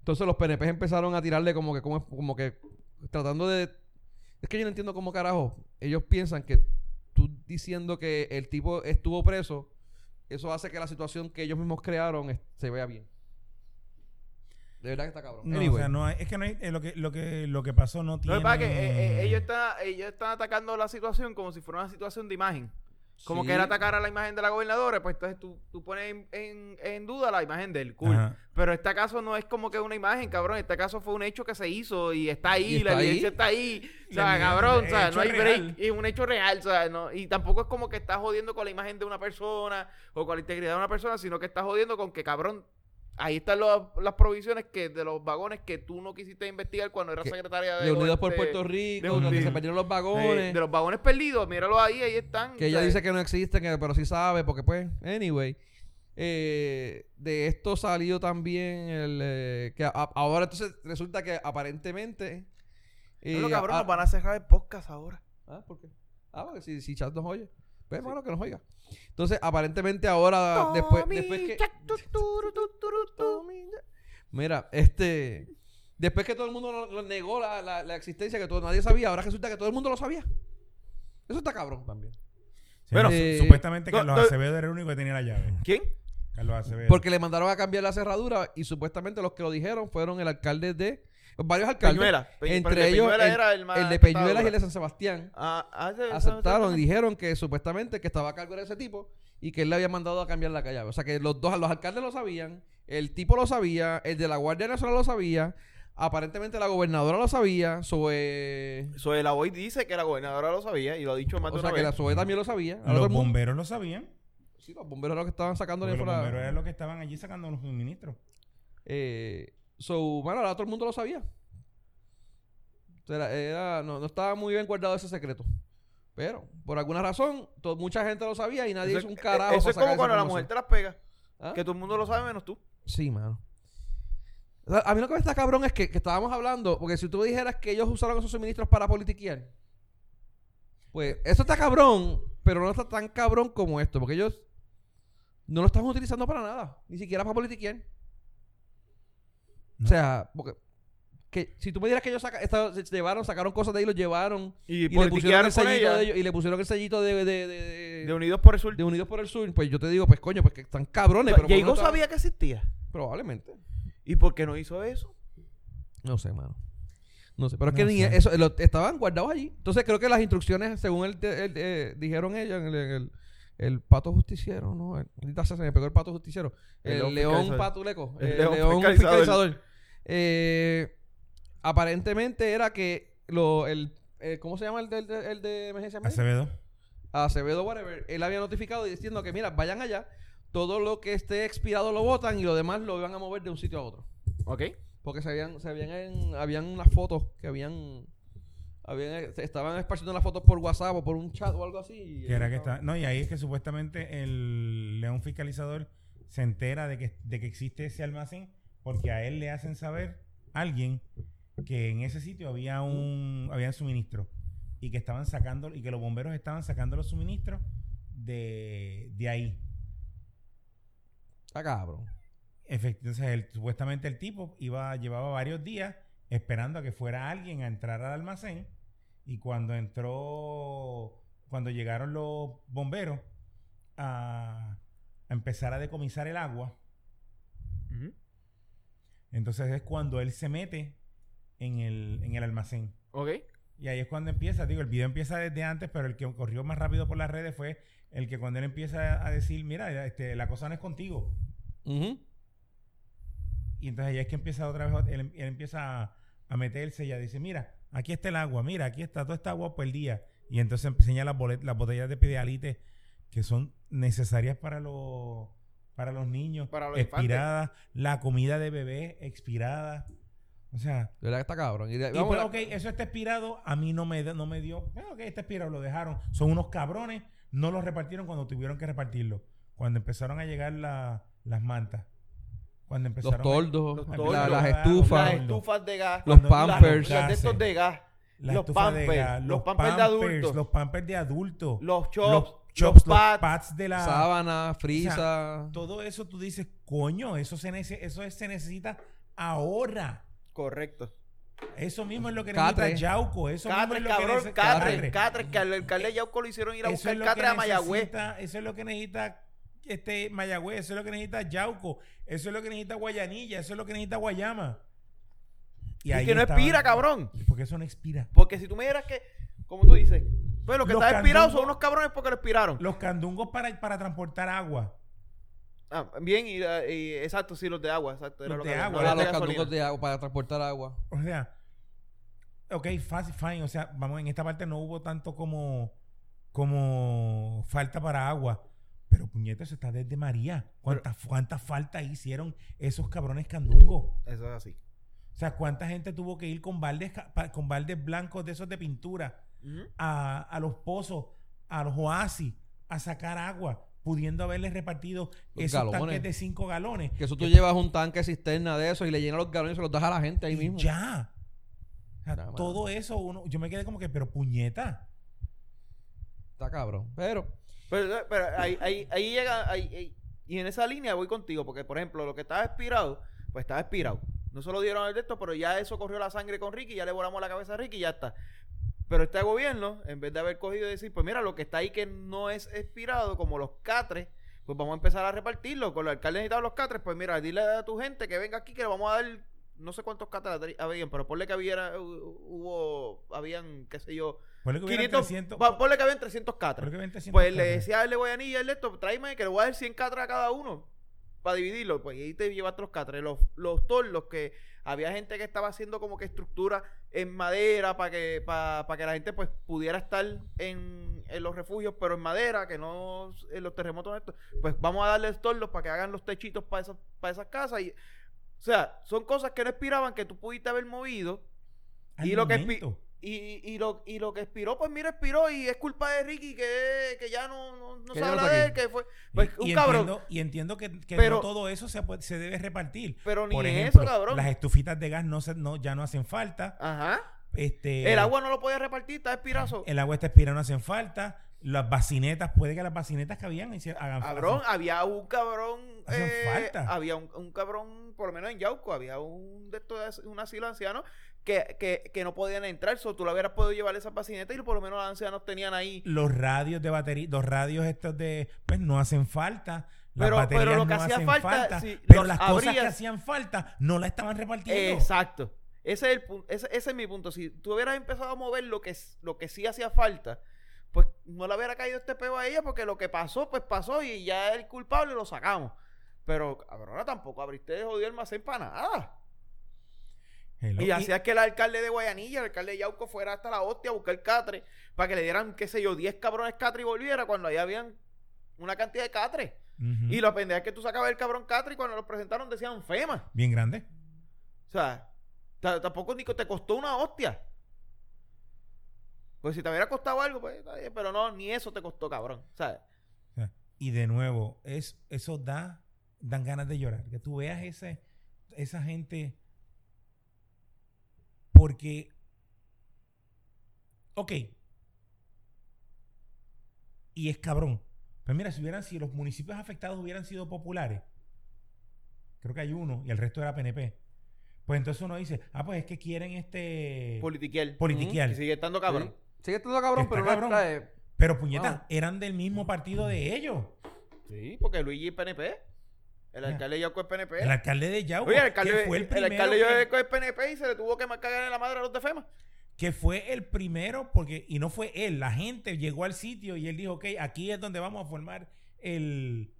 Entonces los PNP empezaron a tirarle como que, como, como que, tratando de... Es que yo no entiendo cómo carajo. Ellos piensan que tú diciendo que el tipo estuvo preso, eso hace que la situación que ellos mismos crearon se vea bien. De verdad que está cabrón. No, Anyway. o sea, no hay- es que no hay, eh, lo que lo que lo que pasó no tiene que pasa es que eh, eh, ellos, están, ellos están atacando la situación como si fuera una situación de imagen. Como Sí. que era atacar a la imagen de la gobernadora, pues entonces tú, tú pones en, en- en duda la imagen del cool. Ajá. Pero este caso no es como que una imagen, cabrón. Este caso fue un hecho que se hizo y está ahí, Y la está ahí. evidencia está ahí. O sea, cabrón, o sea, no hay real. break. Y es un hecho real, o sea, no, y tampoco es como que estás jodiendo con la imagen de una persona o con la integridad de una persona, sino que estás jodiendo con que, cabrón, ahí están los- las provisiones que de los vagones que tú no quisiste investigar cuando eras secretaria de... de Unidos por de- Puerto Rico, Unidos. donde se perdieron los vagones. de los vagones perdidos, míralo ahí, ahí están. Que ella dice que no existen, que, pero sí sabe, porque pues, anyway. eh, de esto salió también el... eh, que a- ahora entonces resulta que aparentemente... eh, no, cabrón, a- nos van a cerrar el podcast ahora. Ah, ¿por qué? Ah, porque si, si Chat nos oye. Pues bueno, que nos oiga. Entonces, aparentemente ahora, después, después que... Mira, este... Después que todo el mundo lo- lo negó la, la, la existencia, que todo, nadie sabía, ahora resulta que todo el mundo lo sabía. Eso está cabrón también. Sí, Bueno, eh, supuestamente no, Carlos no- Acevedo era el único que tenía la llave. ¿Quién? Carlos Acevedo. Porque le mandaron a cambiar la cerradura y supuestamente los que lo dijeron fueron el alcalde de... Varios alcaldes. Peñuela. Entre ellos, Peñuela el, era el el de Peñuelas y el de San Sebastián. Ah, ah, ese- aceptaron y ese- dijeron que supuestamente que estaba a cargo de ese tipo y que él le había mandado a cambiar la llave. O sea que los dos, los alcaldes lo sabían, el tipo lo sabía, el de la Guardia Nacional lo sabía, aparentemente la gobernadora lo sabía, Zoe... Zoe la Boy dice que la gobernadora lo sabía y lo ha dicho más de O sea una que la vez. Zoe también lo sabía. Los bomberos lo sabían. Sí, los bomberos eran los que estaban sacando los bomberos eran los que estaban allí sacando los suministros. Eh, so, bueno, ahora todo el mundo lo sabía. O sea, era- era- no, no estaba muy bien guardado ese secreto. Pero, por alguna razón, mucha gente lo sabía y nadie Eso, hizo un eh, carajo. eso para es como cuando la mujer te las pega. ¿Ah? Que todo el mundo lo sabe menos tú. Sí, mano. O sea, A mí lo que me está cabrón es que, que estábamos hablando, porque si tú dijeras que ellos usaron esos suministros para politiquear, pues eso está cabrón, pero no está tan cabrón como esto, porque ellos no lo están utilizando para nada, ni siquiera para politiquear. No. O sea, porque que si tú me dieras que ellos saca, esta- se llevaron, sacaron cosas de ahí, los llevaron Y, y, le pusieron el sellito de ellos y le pusieron el sellito de, de, de, de- De Unidos por el Sur. de Unidos por el Sur, pues yo te digo, pues coño, pues que están cabrones, pero menos estaban- sabía que existía. probablemente. ¿Y por qué no hizo eso? No sé, mano. No sé, pero es No que ni sé. eso, lo- estaban guardados allí. Entonces creo que las instrucciones, según él, él, eh, dijeron ellos, el, el, el pato justiciero, ¿no? El- ahorita se me pegó el pato justiciero. El El, león león patuleco. El El, león león, fiscalizador. fiscalizador. Eh, aparentemente era que lo, el, eh, ¿cómo se llama el de, el de, el de emergencia médica? Acevedo. Acevedo, whatever, él había notificado diciendo que, mira, vayan allá, todo lo que esté expirado lo botan y lo demás lo iban a mover de un sitio a otro. Ok. Porque se habían, se habían, en- habían unas fotos que habían, habían, se estaban esparciendo las fotos por WhatsApp o por un chat o algo así. y Que era que estaba- está, no, y ahí es que supuestamente el león fiscalizador se entera de que, de que existe ese almacén porque a él le hacen saber alguien que en ese sitio había un había suministro y que estaban sacando y que los bomberos estaban sacando los suministros de, de ahí. Está cabrón. Efect- Entonces, el- supuestamente el tipo iba, llevaba varios días esperando a que fuera alguien a entrar al almacén. Y cuando entró, cuando llegaron los bomberos a, a empezar a decomisar el agua. Entonces es cuando él se mete en el, en el almacén. Ok. Y ahí es cuando empieza, digo, el video empieza desde antes, pero el que corrió más rápido por las redes fue el que cuando él empieza a decir, mira, este, la cosa no es contigo. Ujú. Y entonces ya es que empieza otra vez, él, él empieza a, a meterse y ya dice, mira, aquí está el agua, mira, aquí está toda esta agua por el día. Y entonces enseña las, las botellas de pedialite que son necesarias para los para los niños, Para los expiradas, la comida de bebé expirada. O sea, De verdad que está cabrón. Y de- y vamos pues, a- ok, eso está expirado, a mí no me, no me dio, ok, está expirado, lo dejaron. Son unos cabrones, no lo repartieron cuando tuvieron que repartirlo. Cuando empezaron a llegar la- las mantas. Cuando los empezaron Los la- toldos, las estufas, Las estufas de gas. los pampers. Las, las de estos de gas. Los de pampers, gas, los pampers de adultos. Los pampers de adultos. Los chops. Los pads. pads de la... sábana, frisa. Todo eso tú dices, coño, eso se, nece- eso es- se necesita ahora. Correcto. Eso mismo es lo que Catre. necesita Yauco. Eso mismo es lo que Catres, Catres. Que al alcalde de Yauco lo hicieron ir a Eso buscar es lo que a Mayagüez. necesita- Eso es lo que necesita este Mayagüez, eso es lo que necesita Yauco, eso es lo que necesita Guayanilla, eso es lo que necesita Guayama. Y, que no expira, cabrón. Porque eso no expira. Porque si tú me dijeras que, como tú dices, pues lo que Los está expirado candungos- son unos cabrones porque lo expiraron. Los candungos para, para transportar agua. Ah, bien, y, y- exacto, sí, los de agua, exacto. era Los lo de agua. no Ah, los de los candungos de agua para transportar agua. O sea, ok, fácil, fine. O sea, vamos, en esta parte no hubo tanto como, como falta para agua. Pero puñeta, eso está desde María. ¿Cuántas cuántas faltas hicieron esos cabrones candungos? Eso es así. O sea, ¿cuánta gente tuvo que ir con baldes, con baldes blancos de esos de pintura A, a los pozos, a los oasis, a sacar agua, pudiendo haberles repartido Los esos galones. tanques de 5 galones? Que eso tú llevas un tanque cisterna de eso y le llenas los galones y se los das a la gente ahí Y mismo. Ya. O sea, todo eso, uno, yo me quedé como que, pero puñeta. Está cabrón. Pero, Pero, pero ahí, ahí, ahí llega, ahí- ahí- y en esa línea voy contigo, porque por ejemplo, lo que estaba expirado, pues estaba expirado. No se lo dieron al de esto, pero ya eso corrió la sangre con Ricky, ya le volamos la cabeza a Ricky y ya está. Pero este gobierno, en vez de haber cogido y decir, pues mira, lo que está ahí que no es expirado, como los catres, pues vamos a empezar a repartirlo. Con los alcaldes necesitaban los catres, pues mira, dile a tu gente que venga aquí que le vamos a dar, no sé cuántos catres habían, pero ponle que había, hubo, habían, qué sé yo, Ponle que hubieran 500, 300. pa- ponle que habían 300 catres. que hubieran 300 Pues le decía a él de Guayanilla, el esto, tráeme que le voy a dar 100 catras a cada uno para dividirlo. Pues y ahí te llevaste los catres. Los, los torlos que había gente que estaba haciendo como que estructura en madera para que, para, que la gente pues pudiera estar en, en los refugios, pero en madera, que no en los terremotos estos. Pues vamos a darles torlos para que hagan los techitos para esas, para esas casas. Y, o sea, son cosas que no expiraban que tú pudiste haber movido. Al y lo que. Y, y, lo, y lo que expiró, pues mira, expiró y es culpa de Ricky que, que ya no, no, no se habla de él, que fue pues, y, un y cabrón. Entiendo, y entiendo que, que Pero- no todo eso se, puede- se debe repartir. Pero ni Por eso, cabrón. las estufitas de gas no, se, no ya no hacen falta. Ajá. Este, El agua no lo podía repartir, está expirazo. El agua está expirada, no hacen falta. Las bacinetas, puede que las bacinetas que habían hagan Cabrón, hacen- había un cabrón. Hacen eh, falta. Había un, un cabrón, por lo menos en Yauco, había un de estos, un asilo anciano que, que, que no podían entrar. So, tú le hubieras podido llevar esas bacinetas y por lo menos los ancianos tenían ahí. Los radios de batería, los radios estos de, pues no hacen falta. Las Pero- lo que no hacía falta, si pero las cosas que hacían falta no las estaban repartiendo. Exacto. Ese es, el, ese, ese es mi punto. Si tú hubieras empezado a mover lo que, lo que sí hacía falta, pues no le hubiera caído este peo a ella porque lo que pasó, pues pasó y ya el culpable lo sacamos. Pero, cabrona, tampoco abriste de jodido almacén para nada. Hello. Y hacías que el alcalde de Guayanilla, el alcalde de Yauco, fuera hasta la hostia a buscar catre para que le dieran, qué sé yo, 10 cabrones catre y volviera cuando ahí habían una cantidad de catre. Y la pendeja es que tú sacabas el cabrón catre y cuando lo presentaron decían FEMA. Bien grande. O sea, ta- tampoco ni co- te costó una hostia. Pues si te hubiera costado algo, pues está bien, pero no, ni eso te costó, cabrón. Sea, y de nuevo, es, eso da, dan ganas de llorar. Que tú veas ese, esa gente. Porque. Ok. Y es cabrón. Pues mira, si hubieran si los municipios afectados hubieran sido populares, creo que hay uno y el resto era PNP. Pues entonces uno dice, ah, pues es que quieren este Politiquiel. politiquear. Y sigue estando cabrón. Sigue estando cabrón, Está pero cabrón. no trae. Pero puñetas, Wow. eran del mismo partido de ellos. Sí, porque Luigi es PNP. El alcalde de Yauco es PNP. El alcalde de Yauco, Oye, el alcalde, que fue el el primero alcalde de Yauco es PNP y se le tuvo que cagar en la madre a los de FEMA. que fue el primero, porque, y no fue él, la gente llegó al sitio y él dijo, ok, aquí es donde vamos a formar el,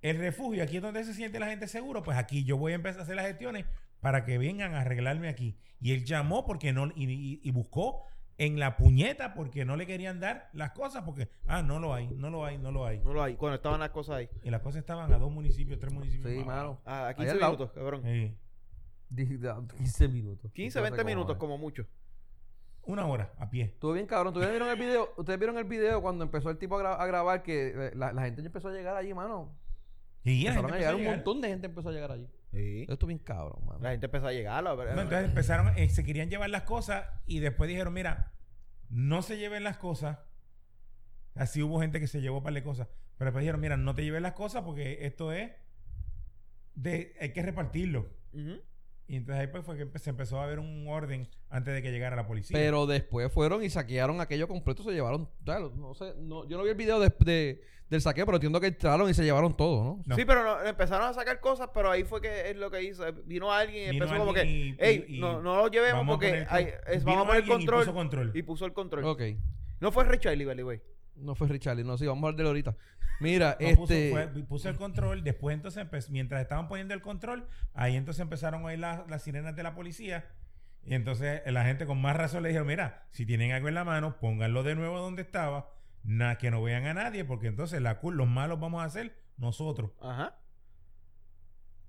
el refugio, aquí es donde se siente la gente seguro, pues aquí yo voy a empezar a hacer las gestiones para que vengan a arreglarme aquí. Y él llamó porque no, y, y- y buscó en la puñeta porque no le querían dar las cosas, porque, ah, no lo hay, no lo hay, no lo hay. No lo hay, cuando estaban las cosas ahí. Y las cosas estaban a dos municipios, tres municipios. Sí, más mano. Ah, a Ahí 15 al lado. minutos, cabrón. Sí. Di- da- 15 minutos. 15, No sé 20 cómo minutos como mucho. Una hora a pie. Estuvo bien cabrón. ¿Ustedes vieron el video? <laughs> ¿Ustedes vieron el video cuando empezó el tipo a, gra- a grabar que eh, la, la gente ya empezó a llegar allí, mano? Y la Empezaron gente a empezó llegar, a un montón de gente empezó a llegar allí. Sí. Esto bien cabrón, mano. La gente empezó a llegar. la- No, entonces empezaron, eh, se querían llevar las cosas y después dijeron, mira, no se lleven las cosas. Así hubo gente que se llevó para de cosas. Pero después dijeron, mira, no te lleves las cosas porque esto es de, hay que repartirlo. Ujú. Y entonces ahí pues fue que se empezó a ver un orden antes de que llegara la policía. Pero después fueron y saquearon aquello completo, se llevaron, claro, no sé, no, yo no vi el video de, de- del saqueo, pero entiendo que entraron y se llevaron todo, ¿no? No. Sí, pero no, empezaron a sacar cosas, pero ahí fue que es lo que hizo. Vino alguien y Vino empezó como que, y- hey, y- y no, no lo llevemos vamos a porque poner- hay- es- vino vamos a poner y control. puso control. Y puso el control. Ok, No fue Richard Lee, güey. No fue Richard, no, sí, vamos a hablar de ahorita. Mira, <laughs> No, puso, este... fue- puso el control, después entonces, mientras estaban poniendo el control, ahí entonces empezaron a oír las, las sirenas de la policía. Y entonces la gente con más razón le dijeron, mira, si tienen algo en la mano, pónganlo de nuevo donde estaba, nada que no vean a nadie, porque entonces la cul- los malos vamos a hacer nosotros. Ajá.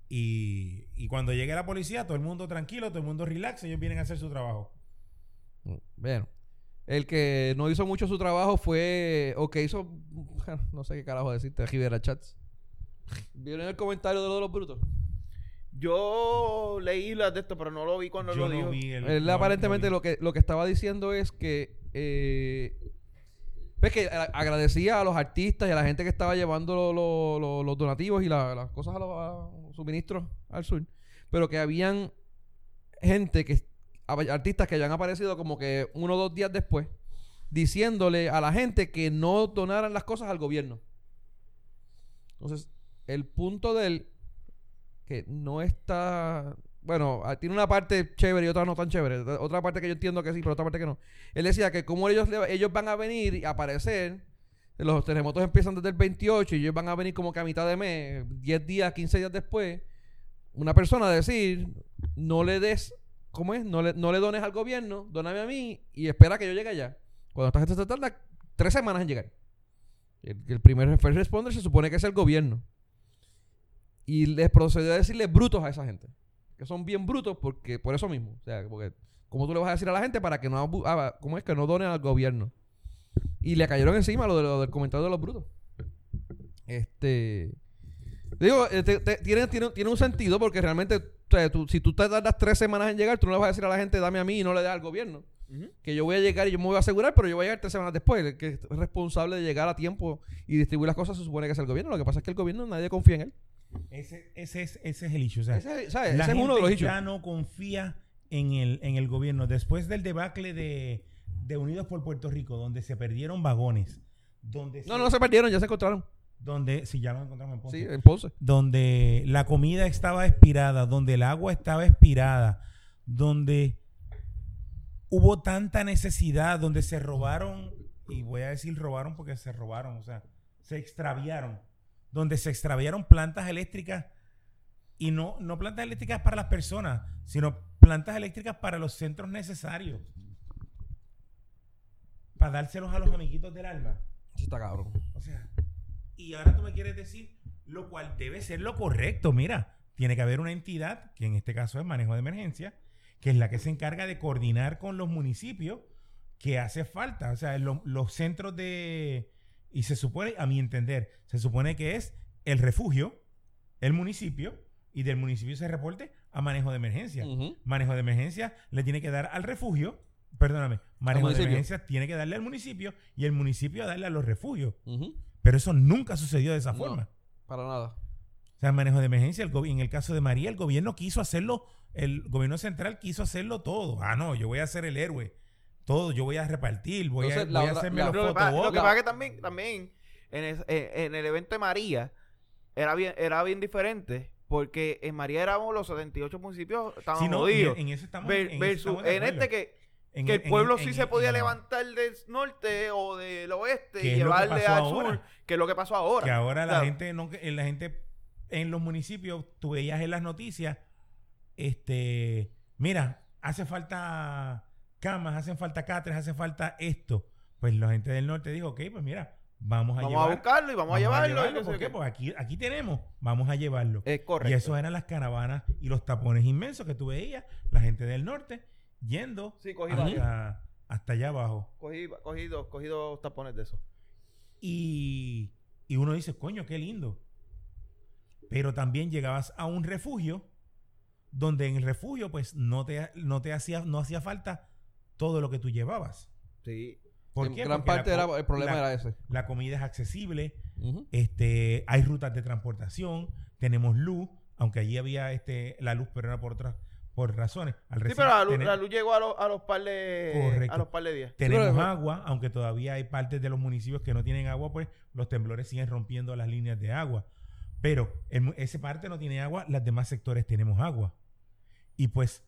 Y, y cuando llegue la policía, todo el mundo tranquilo, todo el mundo relax, ellos vienen a hacer su trabajo. Bueno, el que no hizo mucho su trabajo fue, o que hizo, <laughs> no sé qué carajo decirte, Rivera Chats. ¿Vieron el comentario de lo de los brutos? Yo leí las de esto, pero no lo vi cuando Yo lo dijo. no vi el... Él no- aparentemente no lo que, lo que estaba diciendo es que eh, ves que a- agradecía a los artistas y a la gente que estaba llevando lo- lo- lo- los donativos y la- las cosas a los, a suministros al sur, pero que habían gente que artistas que habían aparecido como que uno o dos días después diciéndole a la gente que no donaran las cosas al gobierno. Entonces, el punto de él que no está bueno, ah, tiene una parte chévere y otra no tan chévere. Otra parte que yo entiendo que sí, pero otra parte que no. Él decía que como ellos, ellos van a venir y aparecer, los terremotos empiezan desde el 28 y ellos van a venir como que a mitad de mes, 10 días, 15 días después, una persona decir, no le des, ¿cómo es? No le, no le dones al gobierno, doname a mí y espera que yo llegue allá. Cuando esta gente se tarda tres semanas en llegar. El, primer first responder se supone que es el gobierno. Y les procedió a decirle brutos a esa gente. Que son bien brutos porque por eso mismo. O sea, porque ¿cómo tú le vas a decir a la gente para que no ah, ¿cómo es que no donen al gobierno? Y le cayeron encima lo, de, del comentario de los brutos. Este digo, eh, tiene, tiene, tiene un sentido porque realmente o sea, tú- si tú te tardas tres semanas en llegar, tú no le vas a decir a la gente dame a mí y no le des al gobierno. Que yo voy a llegar y yo me voy a asegurar, pero yo voy a llegar tres semanas después. El que es responsable de llegar a tiempo y distribuir las cosas se supone que es el gobierno. Lo que pasa es que el gobierno nadie confía en él. Ese, ese, es, ese es el issue. O sea, Ese, ¿sabes? la Ese es uno de los hechos. ya no confía en el, en el gobierno. Después del debacle de, de Unidos por Puerto Rico, donde se perdieron vagones, donde No, no se perdieron, ya se encontraron. Donde si ya los encontramos en Ponce, Sí, en Ponce. donde la comida estaba expirada, donde el agua estaba expirada, donde hubo tanta necesidad, donde se robaron, y voy a decir robaron porque se robaron, o sea, se extraviaron, donde se extraviaron plantas eléctricas y no, no plantas eléctricas para las personas, sino plantas eléctricas para los centros necesarios. Para dárselos a los amiguitos del alma. Eso está cabrón. O sea, y ahora tú me quieres decir lo cual debe ser lo correcto. Mira, tiene que haber una entidad, que en este caso es manejo de emergencia, que es la que se encarga de coordinar con los municipios que hace falta. O sea, lo- los centros de... Y se supone, a mi entender, se supone que es el refugio, el municipio, y del municipio se reporte a manejo de emergencia. Manejo de emergencia le tiene que dar al refugio, perdóname, manejo de emergencia tiene que darle al municipio y el municipio darle a los refugios. Ujú. Pero eso nunca sucedió de esa No. forma. Para nada. O sea, manejo de emergencia, el en el caso de María, el gobierno quiso hacerlo, el gobierno central quiso hacerlo todo. Ah, no, yo voy a ser el héroe. Todo, yo voy a repartir, voy, Entonces, a, la voy a otra- hacerme la- los Lo lo que pasa es que también, también en, es- en- en el evento de María era bien, era bien diferente. Porque en María éramos los 78 municipios, estaban Sí, no, jodidos. y en eso estamos, Ver- en eso versus estamos en este que, En- que el pueblo en- sí en- se podía levantar del norte o del oeste y llevarle al ahora. sur, que es lo que pasó ahora. Que ahora la gente, no, la gente en los municipios, tú veías en las noticias, este, mira, hace falta camas, hacen falta catres, hace falta esto. Pues la gente del norte dijo, ok, pues mira, vamos a Vamos llevar. a buscarlo y vamos, a llevarlo. y sé ¿Por qué? Pues aquí, aquí tenemos, vamos a llevarlo. Es Y correcto. eso eran las caravanas y los tapones inmensos que tú veías, la gente del norte yendo Sí, cogí hasta, hasta allá abajo. Cogí, cogí dos, cogí dos tapones de eso. Y, y uno dice, coño, qué lindo. Pero también llegabas a un refugio donde en el refugio pues no te, no te hacía, no hacía falta todo lo que tú llevabas. Sí. ¿Por En qué? gran Porque parte era, el problema la- era ese. La comida es accesible, este, hay rutas de transportación, tenemos luz, aunque allí había este, la luz, pero era por otras por razones. Al Sí, pero la luz, tener- la luz llegó a los, a los par de Correcto. a los par de días. Tenemos pero- agua, aunque todavía hay partes de los municipios que no tienen agua, pues los temblores siguen rompiendo las líneas de agua. Pero en mu- ese parte no tiene agua, las demás sectores tenemos agua. Y pues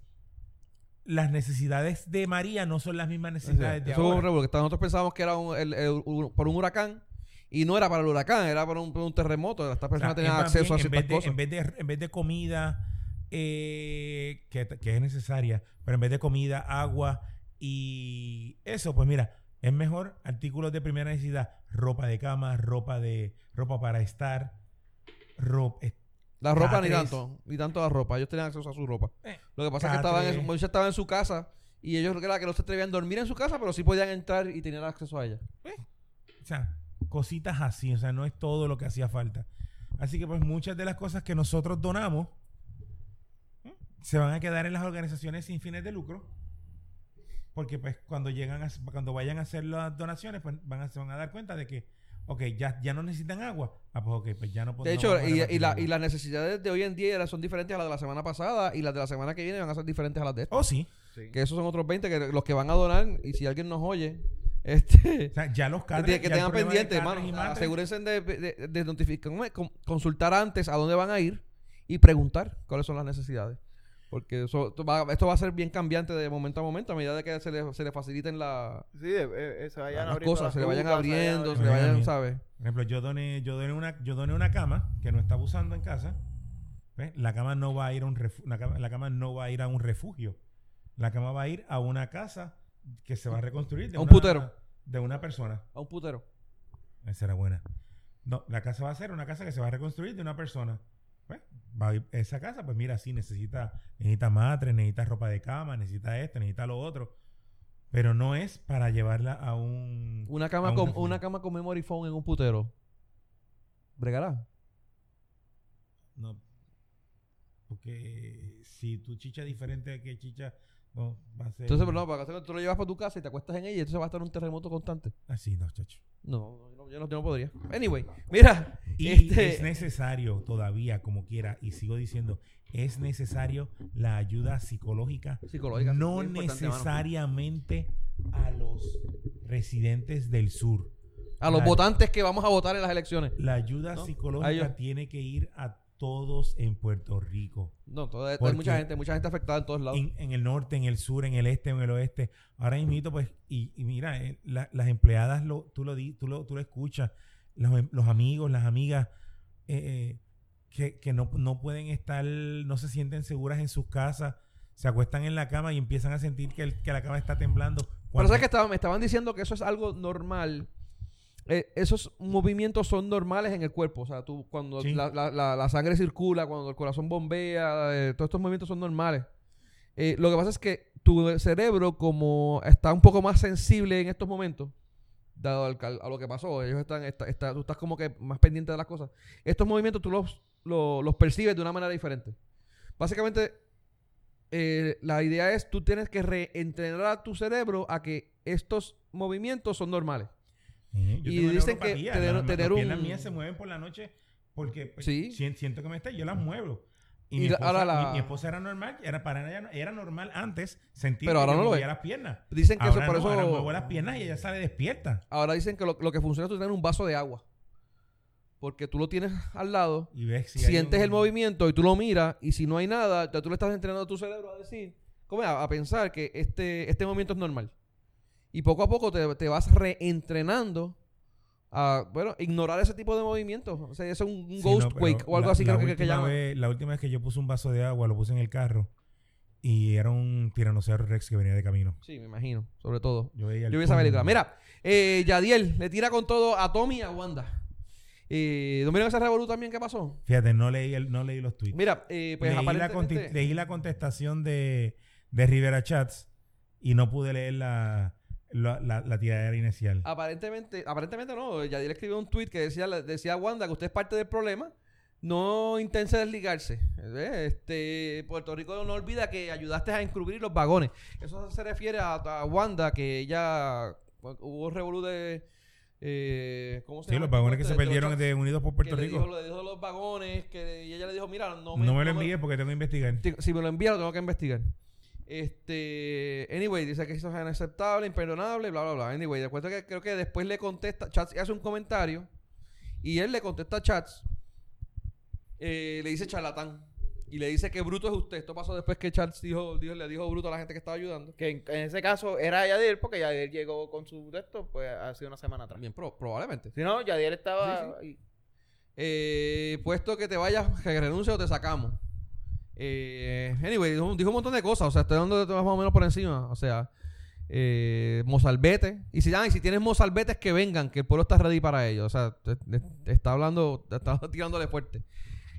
las necesidades de María no son las mismas necesidades de Eso es un ahora. revuelo, que nosotros pensábamos que era un- el- el- un- por un huracán y no era para el huracán, era para un, por un terremoto. Estas O sea, personas tenían acceso a bien, en ciertas vez de, cosas. En vez de, en vez de comida eh, que, que es necesaria, pero en vez de comida, agua y eso, pues mira, es mejor artículos de primera necesidad, ropa de cama, ropa de ropa para estar, ropa, La ropa ni tanto, ni tanto la ropa. Ellos tenían acceso a su ropa. Eh, Lo que pasa es que estaban en, muchos estaban en su casa y ellos era que no se atrevían a dormir en su casa, pero sí podían entrar y tenían acceso a ella. o sea, cositas así, o sea, no es todo lo que hacía falta. Así que pues muchas de las cosas que nosotros donamos ¿eh? Se van a quedar en las organizaciones sin fines de lucro. Porque pues cuando llegan a, cuando vayan a hacer las donaciones, pues van a, se van a dar cuenta de que, ok, ya, ya no necesitan agua. Ah, pues ok, pues ya no De hecho, y, y la- y las necesidades de hoy en día son diferentes a las de la semana pasada y las de la semana que viene van a ser diferentes a las de esta. Oh, sí. Sí. Que esos son otros 20 que los que van a donar y si alguien nos oye, <laughs> este... O sea, ya los Que, catres, que tengan problema de pendiente, catres hermano. y matres- Asegúrense de, de, de notificar, consultar antes a dónde van a ir y preguntar cuáles son las necesidades. Porque eso, esto, va, esto va a ser bien cambiante de momento a momento a medida de que se le, se le faciliten la- Sí, eh, eh, se vayan las cosas, las se le vayan abriendo, se Se le vayan. ¿sabes? Por ejemplo, yo doné, yo doné una, yo doné una cama que no estaba usando en casa. ¿Ves? La cama no va a ir a un refu- la, cama, la cama no va a ir a un refugio. La cama va a ir a una casa que se va a reconstruir de A un una- putero. de una persona. A un putero. Esa era buena. No, la casa va a ser una casa que se va a reconstruir de una persona. Pues, va a ir- esa casa, pues mira, sí, necesita, necesita matres, necesita ropa de cama, necesita esto, necesita lo otro. Pero no es para llevarla a un... Una a cama, un con, refugio. una cama con memory foam en un putero. ¿Bregará? No. Porque si tu chicha es diferente que chicha, no, va a ser... Entonces, pero no, para que tú lo llevas para tu casa y te acuestas en ella y entonces va a estar un terremoto constante. Así no, chacho. No, yo no, yo no, yo no podría. Anyway, mira. Y este, es necesario todavía, como quiera, y sigo diciendo, es necesario la ayuda psicológica, Psicológica, no mano. necesariamente a los residentes del sur. a los la- votantes que vamos a votar en las elecciones. La ayuda ¿No? psicológica tiene que ir a todos en Puerto Rico. No, todo- hay mucha gente, mucha gente afectada en todos lados. En, en el norte, en el sur, en el este, en el oeste. Ahora mismo, pues, y, y mira, eh, la- las empleadas, lo, tú, lo di, tú, lo, tú lo escuchas, los, em- los amigos, las amigas, eh, eh, que, que no, no pueden estar, no se sienten seguras en sus casas, se acuestan en la cama y empiezan a sentir que, el- que la cama está temblando. Pero Cuando- sabes que me estaban diciendo que eso es algo normal. Eh, esos movimientos son normales en el cuerpo. O sea, tú cuando Sí. la, la- la- la sangre circula, cuando el corazón bombea, eh, todos estos movimientos son normales. Eh, lo que pasa es que tu cerebro, como está un poco más sensible en estos momentos, dado al a lo que pasó, ellos están, está- está- tú estás como que más pendiente de las cosas. Estos movimientos tú los, lo- los percibes de una manera diferente. Básicamente, la idea es tú tienes que reentrenar a tu cerebro a que estos movimientos son normales. Yo Y tengo dicen que tener- las- las tener piernas un- mías se mueven por la noche porque pues, Sí. siento que me está, yo las muevo. Y, Y mi, la- esposa, ahora la- mi- mi esposa era normal, era para ella era normal antes sentir Pero que ahora yo no lo movía las piernas. Dicen que ahora eso por no, eso. ahora muevo las piernas y ella sale despierta. Ahora dicen que lo, lo que funciona es tú tener un vaso de agua. Porque tú lo tienes al lado, Y ves si sientes un- el movimiento y tú lo miras, y si no hay nada, ya tú le estás entrenando a tu cerebro a decir, ¿cómo? A, a pensar que este, este movimiento es normal. Y poco a poco te, te vas reentrenando a, bueno, ignorar ese tipo de movimientos. O sea, eso es un, Sí, ghost no, wake o algo la- así la creo que, que llaman. vez- la última vez que yo puse un vaso de agua, lo puse en el carro y era un tiranosaurio rex que venía de camino. Sí, me imagino, sobre todo. Yo veía Yo vi esa película. Mira, eh, Yadiel le tira con todo a Tommy y a Wanda. Eh, ¿No vieron ese revolú también qué pasó? Fíjate, no leí, el, no leí los tweets. Mira, eh, pues leí, la aparentemente... leí la contestación de, de Rivera Chats y no pude leer la, la, la, la tiradera inicial. Aparentemente, aparentemente no. Yadiel escribió un tweet que decía, decía Wanda que usted es parte del problema. No intente desligarse. ¿Ves? Este, Puerto Rico no olvida que ayudaste a encubrir los vagones. Eso se refiere a, a Wanda, que ella hubo un revolú de. eh, ¿Cómo se Sí, llama? los vagones que Este, se perdieron de Unidos por que Puerto le Rico. dijo, le dijo los vagones que, y ella le dijo, mira, no no me, me lo no envíes porque tengo que investigar. Ti- Si me lo envía, lo tengo que investigar. Este, anyway, dice que eso es inaceptable, imperdonable, bla, bla, bla. Anyway, de acuerdo que creo que después le contesta, Chats hace un comentario y él le contesta a Chats, eh, le dice charlatán y le dice que bruto es usted. Esto pasó después que Chats dijo, dijo, le dijo bruto a la gente que estaba ayudando. Que en, en ese caso era Yadier, porque Yadier llegó con su texto, pues hace una semana atrás. Pro- probablemente. Si no, Yadier estaba. Sí. Eh, puesto que te vayas, <laughs> que renuncie o te sacamos. Eh, anyway, dijo, un montón de cosas. O sea, estoy dando más o menos por encima. O sea, eh, mozalbete. Y si, ah, y si tienes mozalbetes, que vengan, que el pueblo está ready para ellos. O sea, está hablando, está <laughs> tirándole fuerte.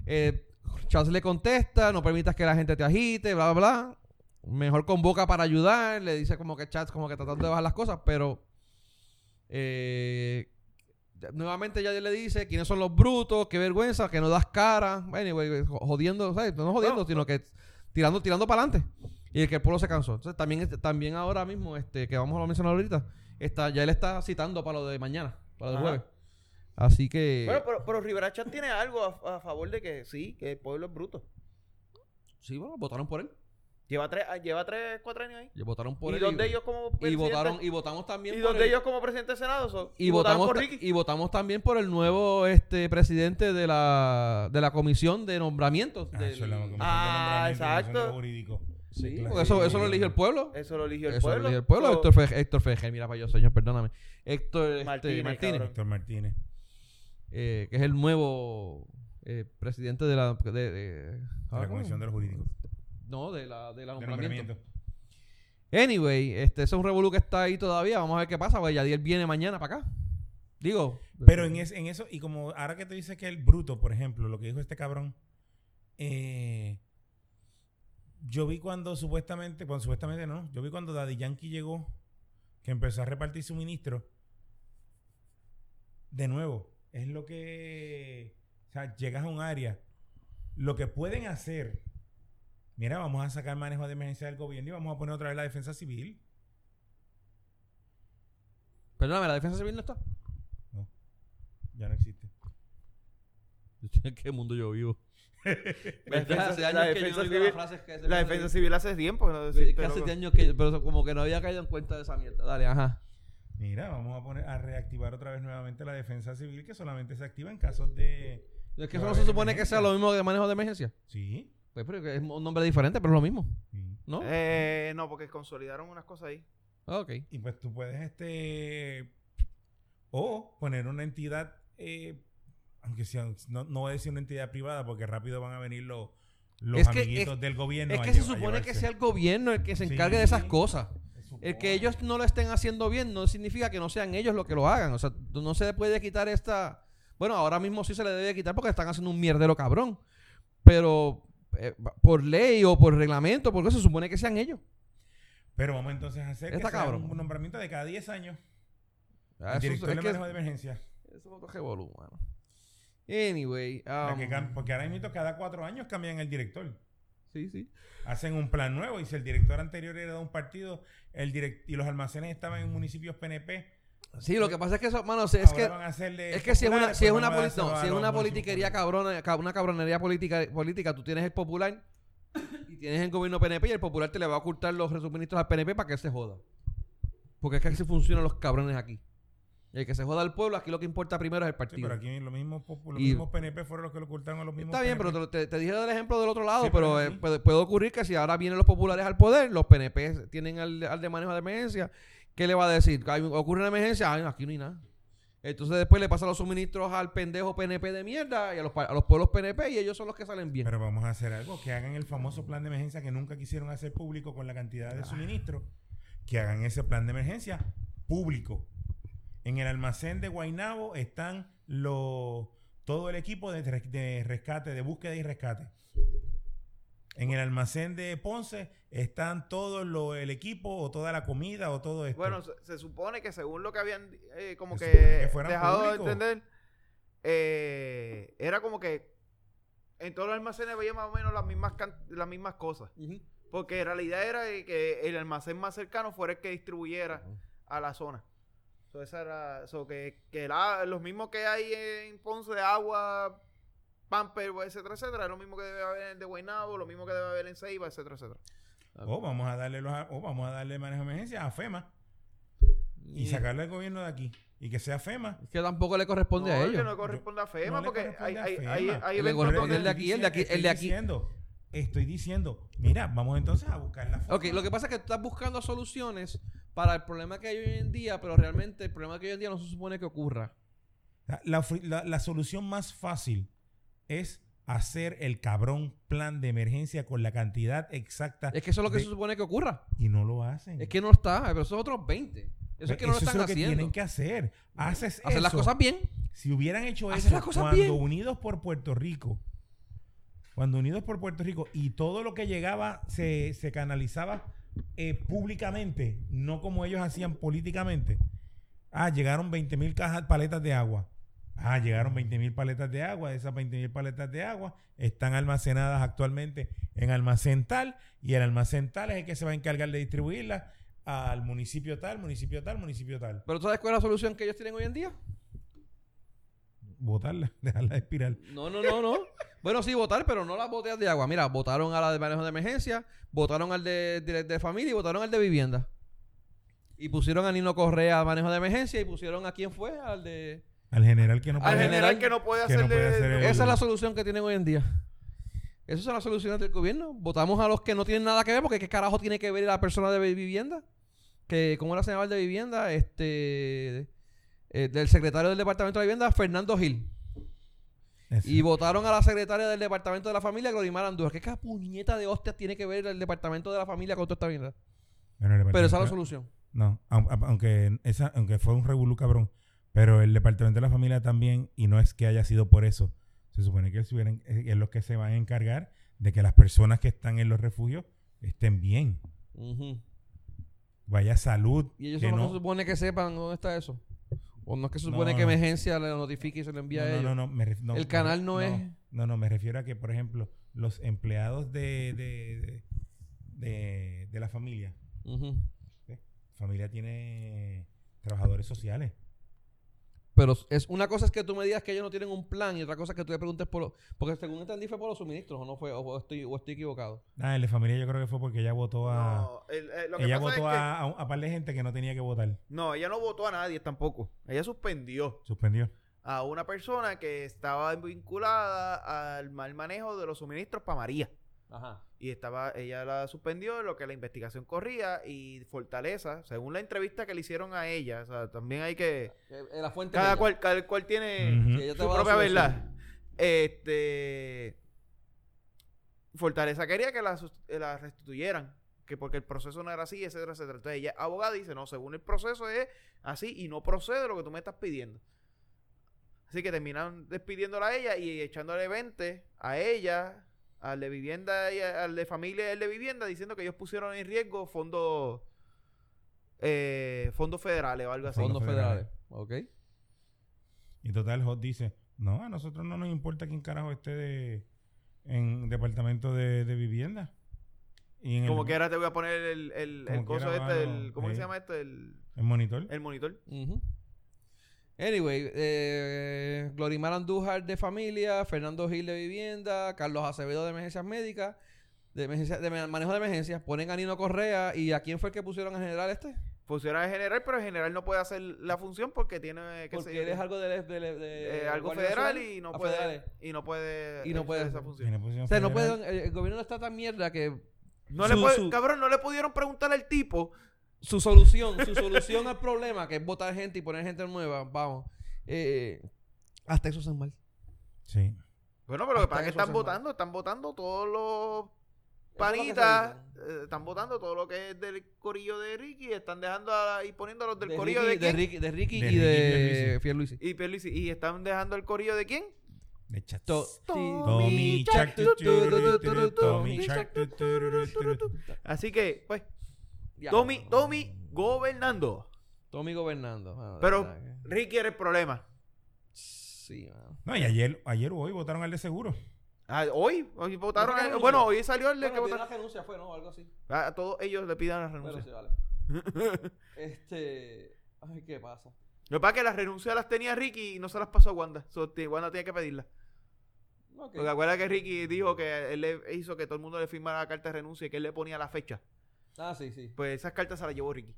Eh, Charles le contesta, no permitas que la gente te agite, bla, bla, bla. Mejor convoca para ayudar. Le dice como que Chats, como que tratando de bajar las cosas, pero. Eh, nuevamente ya le dice quiénes son los brutos, qué vergüenza, que no das cara. Anyway, jo- jodiendo, ¿sabes? No jodiendo, No. sino que tirando, tirando para adelante. Y que el pueblo se cansó. Entonces también, también ahora mismo, este, que vamos a mencionar ahorita, está, ya él está citando para lo de mañana, para el Ajá. jueves. Así que. Bueno, pero, pero Rivera Chat tiene algo a, a favor de que sí, que el pueblo es bruto. sí, bueno, votaron por él. Lleva tres, ah, lleva tres, cuatro años ahí. Y votaron por y él. dos de ellos como y presidente- votaron, y votamos también y por dos de el- ellos como presidente del Senado. son- y votaron votamos por Ricky. y votamos también por el nuevo este presidente de la de la comisión de nombramientos Ah, del- eso es la comisión de Ah, y exacto. de lo jurídico. Sí, porque eso, eso lo eligió el pueblo. Eso lo eligió el Eso lo pueblo. eligió el pueblo. Héctor Fe- Héctor Fejel, mira para yo, señor, perdóname. Héctor este, Martínez, Martínez, cabrón. Héctor Martínez. eh, que es el nuevo eh, presidente de la de, de- De ¿ah, la comisión de los jurídicos. No, de la de la De nombramiento. nombramiento. Anyway, este ese es un revolú que está ahí todavía. Vamos a ver qué pasa, porque Yadiel viene mañana para acá. Digo, Pero en, es- en eso, y como ahora que te dice que el bruto, por ejemplo, lo que dijo este cabrón, eh, yo vi cuando supuestamente, cuando supuestamente no, yo vi cuando Daddy Yankee llegó, que empezó a repartir suministros, de nuevo, es lo que, o sea, llegas a un área, lo que pueden hacer, mira, vamos a sacar manejo de emergencia del gobierno y vamos a poner otra vez la defensa civil. perdóname, la defensa civil no está. No, ya no existe. ¿En qué mundo yo vivo? <laughs> La defensa- Hace la años que yo no digo civil- las frases que se La defensa civil hace tiempo. No que hace loco. años que pero como que no había caído en cuenta de esa mierda. Dale, ajá. Mira, vamos a poner a reactivar otra vez nuevamente la defensa civil que solamente se activa en casos de Es que eso no se supone que sea lo mismo de manejo de emergencia. sí, Pues pero es un nombre diferente, pero es lo mismo, sí. ¿no? Eh, no, porque consolidaron unas cosas ahí. Ah, ok. y pues tú puedes este o poner una entidad eh, aunque sea no, no voy a decir una entidad privada porque rápido van a venir los los Es que- amiguitos es- del gobierno Es a que se supone que sea el gobierno el que se Sí. encargue de esas cosas. El que ellos no lo estén haciendo bien no significa que no sean ellos los que lo hagan. O sea, no se le puede quitar esta... Bueno, ahora mismo sí se le debe quitar porque están haciendo un mierdero cabrón. Pero eh, por ley o por reglamento, porque se supone que sean ellos. pero vamos entonces a hacer que Está sea cabrón. un nombramiento de cada 10 años Ah, el eso- director es de que- manejo de emergencia Eso es otro revolú, mano. Anyway. Um, que porque ahora mismo cada cuatro años cambian el director sí, Sí, sí. Hacen un plan nuevo y si el director anterior era de un partido el direct y los almacenes estaban en municipios PNP, Sí, lo que pasa es que eso, mano, es ahora que van a hacerle es que si es una populares, si es pues una no, si es una politiquería cabrona, ca- una cabronería política política, tú tienes el popular y tienes el gobierno PNP y el popular te le va a ocultar los suministros al PNP para que se joda. Porque es que así funcionan los cabrones aquí. Y el que se joda al pueblo, aquí lo que importa primero es el Sí, partido. pero aquí los mismos, los Y- mismos PNP fueron los que lo ocultaron a los mismos Está bien, PNP. pero te, dije del ejemplo del otro lado, Sí, pero pero eh, puede, puede ocurrir que si ahora vienen los populares al poder, los PNP tienen al, al de manejo de emergencia, ¿qué le va a decir? Ocurre una emergencia, Ay, aquí no hay nada. Entonces después le pasan los suministros al pendejo PNP de mierda y a los, a los pueblos PNP y ellos son los que salen bien. Pero vamos a hacer algo, que hagan el famoso plan de emergencia que nunca quisieron hacer público con la cantidad Ah. de suministro, que hagan ese plan de emergencia público. En el almacén de Guainabo están los todo el equipo de rescate, de búsqueda y rescate. En el almacén de Ponce están todo lo, el equipo o toda la comida o todo esto. Bueno, se, se supone que según lo que habían eh, como Se que, que fueran dejado de entender, eh, era como que en todos los almacenes veía más o menos las mismas, las mismas cosas. Porque en realidad era que el almacén más cercano fuera el que distribuyera a la zona. So, esa era, so, que, que la- los mismos que hay en Ponce de agua, Pamper, etcétera, etcétera, es lo mismo que debe haber en el de Guaynabo, lo mismo que debe haber en Ceiba, etcétera, etcétera. o vamos a darle los, o vamos a darle manejo de emergencia a FEMA y Y- sacarle al gobierno de aquí y que sea FEMA. Es que tampoco le corresponde no, a es que ellos. no corresponde a FEMA no le porque corresponde hay, a hay, FEMA. hay, hay Le eventos corresponde el de aquí, el de aquí, Estoy el de aquí. Diciendo, estoy diciendo, mira, vamos entonces a buscar la forma. Ok, lo que pasa es que tú estás buscando soluciones para el problema que hay hoy en día, pero realmente el problema que hay hoy en día no se supone que ocurra. La, la- la solución más fácil es hacer el cabrón plan de emergencia con la cantidad exacta Es que eso es lo que de- se supone que ocurra. y no lo hacen. Es que no está, pero esos otros 20. Eso es que no lo están lo que haciendo. tienen que hacer. Haces Hacer las eso. cosas bien. Si hubieran hecho Hacer eso las cosas cuando bien. Unidos por Puerto Rico, cuando Unidos por Puerto Rico y todo lo que llegaba se, se canalizaba eh, públicamente, no como ellos hacían políticamente. Ah, llegaron 20 mil cajas, paletas de agua. Ah, llegaron 20 mil paletas de agua. Esas 20 mil paletas de agua están almacenadas actualmente en almacén tal y el almacén tal es el que se va a encargar de distribuirlas al municipio tal, municipio tal, municipio tal. Pero ¿tú sabes cuál es la solución que ellos tienen hoy en día? Botarla, <laughs> dejarla de espiral. No, no, no, no. bueno, sí, votar, pero no las botellas de agua. Mira, votaron a la de manejo de emergencia, votaron al de, de, de familia y votaron al de vivienda. Y pusieron a Nino Correa a manejo de emergencia y pusieron a quién fue, al de... Al general que no al puede- general, general que no puede que no hacerle... puede hacer el- Esa es la solución que tienen hoy en día. Esas son las soluciones del gobierno. Votamos a los que no tienen nada que ver, porque ¿qué carajo tiene que ver la persona de vivienda? Que, ¿Cómo era se llama el de vivienda? Este... eh, del secretario del Departamento de Vivienda, Fernando Gil. Y votaron a la secretaria del Departamento de la Familia, Glorimar Andújar. ¿Qué puñeta de hostias tiene que ver el Departamento de la Familia con toda esta mierda? Bueno, el Pero esa es la departamento- solución. No, aunque, esa, aunque fue un revolú cabrón, pero el departamento de la familia también, y no es que haya sido por eso, se supone que estuvieran- es los que se van a encargar de que las personas que están en los refugios estén bien. Vaya salud. Y ellos que no, se supone que sepan dónde está eso. O no es que se supone No, que no. emergencia le notifique y se lo envía no, a ellos. no, no, me no, El canal no es- No, no, me refiero a que, por ejemplo, los empleados de, de, de, de- de la familia, familia tiene trabajadores sociales. Pero es una cosa es que tú me digas que ellos no tienen un plan y otra cosa es que tú le preguntes por lo- porque según entendí fue por los suministros o no fue o estoy o estoy equivocado. Ah, el de familia yo creo que fue porque ella votó a... No, el- eh, lo que ella pasa votó es que- a, a, un- a par de gente que no tenía que votar. No, ella no votó a nadie tampoco. Ella suspendió Suspendió. a una persona que estaba vinculada al mal manejo de los suministros para María. Ajá. Y estaba, ella la suspendió en lo que la investigación corría y Fortaleza, según la entrevista que le hicieron a ella, o sea, también hay que... la fuente Cada de- cual, cada cual tiene te su propia su verdad. Este... Fortaleza quería que la, eh, la restituyeran, que porque el proceso no era así, etcétera, etcétera. Entonces ella, abogada, dice, no, según el proceso es así y no procede lo que tú me estás pidiendo. Así que terminan despidiéndola a ella y echándole 20 a ella, al de vivienda y al de familia y al de vivienda, diciendo que ellos pusieron en riesgo fondos eh, fondos federales o algo así. fondos federales. federales. Ok. Y total, Hot dice, no, a nosotros no nos importa quién carajo esté de, en departamento de, de vivienda. Y en el, Como que ahora te voy a poner el, el, el coso quiera, este, mano, el, ¿cómo que eh. se llama esto? El, el monitor. el monitor. Ujú. Anyway, eh, Glorimar Andújar de familia, Fernando Gil de vivienda, Carlos Acevedo de emergencias médicas, de, emergencia- de ma- manejo de emergencias, ponen a Nino Correa y ¿a quién fue el que pusieron a general este? Funciona de general, pero el general no puede hacer la función porque tiene que Porque él es algo de, de- de- eh, algo federal Nacional, y no puede federales. y no puede Y no puede esa función. O sea, no pueden, el, el gobierno está tan mierda que No Su- le puede, su- cabrón, no le pudieron preguntar al tipo. Su solución, su solución al problema, que es votar gente y poner gente nueva, vamos, eh, hasta eso hacen mal. Sí. Bueno, pero lo que Hasta pasa es que están votando, están votando todos los es panitas, eh, están votando todo lo que es del corillo de Ricky, están dejando a, y poniendo a los del de corillo Ricky, de? Ricky, de Ricky De y Ricky y de Pierluisi. y Pierluisi, y están dejando el corillo de quién? De chats. To- Tommy. Así que, pues, Tommy. Tommy gobernando. Tommy gobernando. Pero que- Ricky era el problema. Sí, mano. No, y ayer, ayer o hoy votaron al de seguro. Ah, hoy, hoy votaron. ¿No a- renunció? bueno, hoy salió el de que Bueno, votaron. la renuncia fue, ¿no? Algo así. A todos ellos le pidan la Bueno, renuncia. sí, vale. <laughs> este... Ay, ¿qué pasa? Lo que pasa es que las renuncias las tenía Ricky y no se las pasó a Wanda. So, Wanda tenía que pedirlas. Ok. Porque acuerda que Ricky dijo que él le hizo que todo el mundo le firmara la carta de renuncia y que él le ponía la fecha. Ah, sí, sí. Pues esas cartas se las llevó Ricky.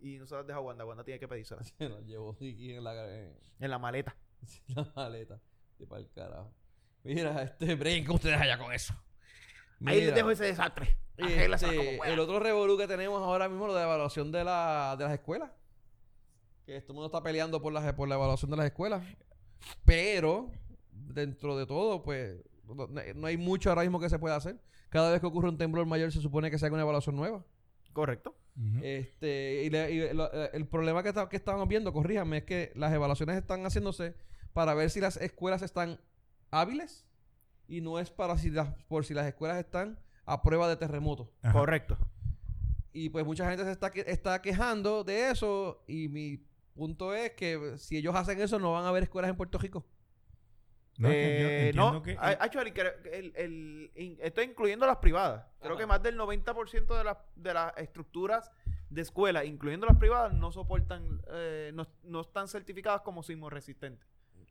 Y no se las dejó a Wanda. Wanda tiene que pedírselas. <laughs> Se lo llevó Ricky en la, en En la maleta. <laughs> la maleta. De pa'l carajo. Mira, este... Brinca ustedes allá con eso. Ahí les dejo ese desastre. Este, como el otro revolú que tenemos ahora mismo, lo de evaluación de, la, de las escuelas. Que todo el mundo está peleando por, las, por la evaluación de las escuelas. Pero, dentro de todo, pues, no, no hay mucho ahora mismo que se pueda hacer. Cada vez que ocurre un temblor mayor se supone que se haga una evaluación nueva. Correcto. Este, y, le- y lo- eh, el problema que, está- que estábamos viendo, corríjame, es que las evaluaciones están haciéndose para ver si las escuelas están hábiles y no es para si las, por si las escuelas están a prueba de terremoto. Ajá. Correcto. Y pues mucha gente se está, que- está quejando de eso y mi punto es que si ellos hacen eso no van a haber escuelas en Puerto Rico. No, yo Eh, entiendo no, que- actually, el, el- in- estoy incluyendo las privadas. Creo Ajá. que más del 90% de, las de las estructuras de escuela, incluyendo las privadas, no soportan, eh, no, no están certificadas como sismo resistentes.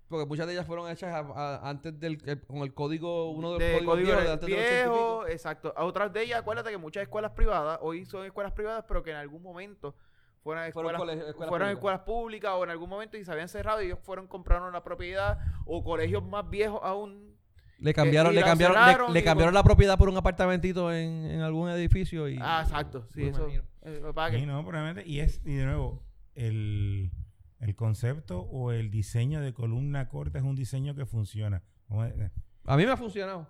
Porque muchas de ellas fueron hechas a- a- antes del el- con el código, uno de los de códigos código viejos de de antes de los 80 y pico. viejo, exacto. A otras de ellas, acuérdate que muchas escuelas privadas, hoy son escuelas privadas, pero que en algún momento fueron escuelas, colegios- escuelas fueron públicas. escuelas públicas o en algún momento y se habían cerrado y ellos fueron compraron la propiedad o colegios más viejos aún. Le cambiaron, y le la cambiaron, cerraron le, le y cambiaron la propiedad por un apartamentito en, en algún edificio y. Ah, exacto. Sí, me eso. imagino. eh, Sí, no, probablemente. Y es, y de nuevo, el, el concepto o el diseño de columna corta es un diseño que funciona. A mí me ha funcionado.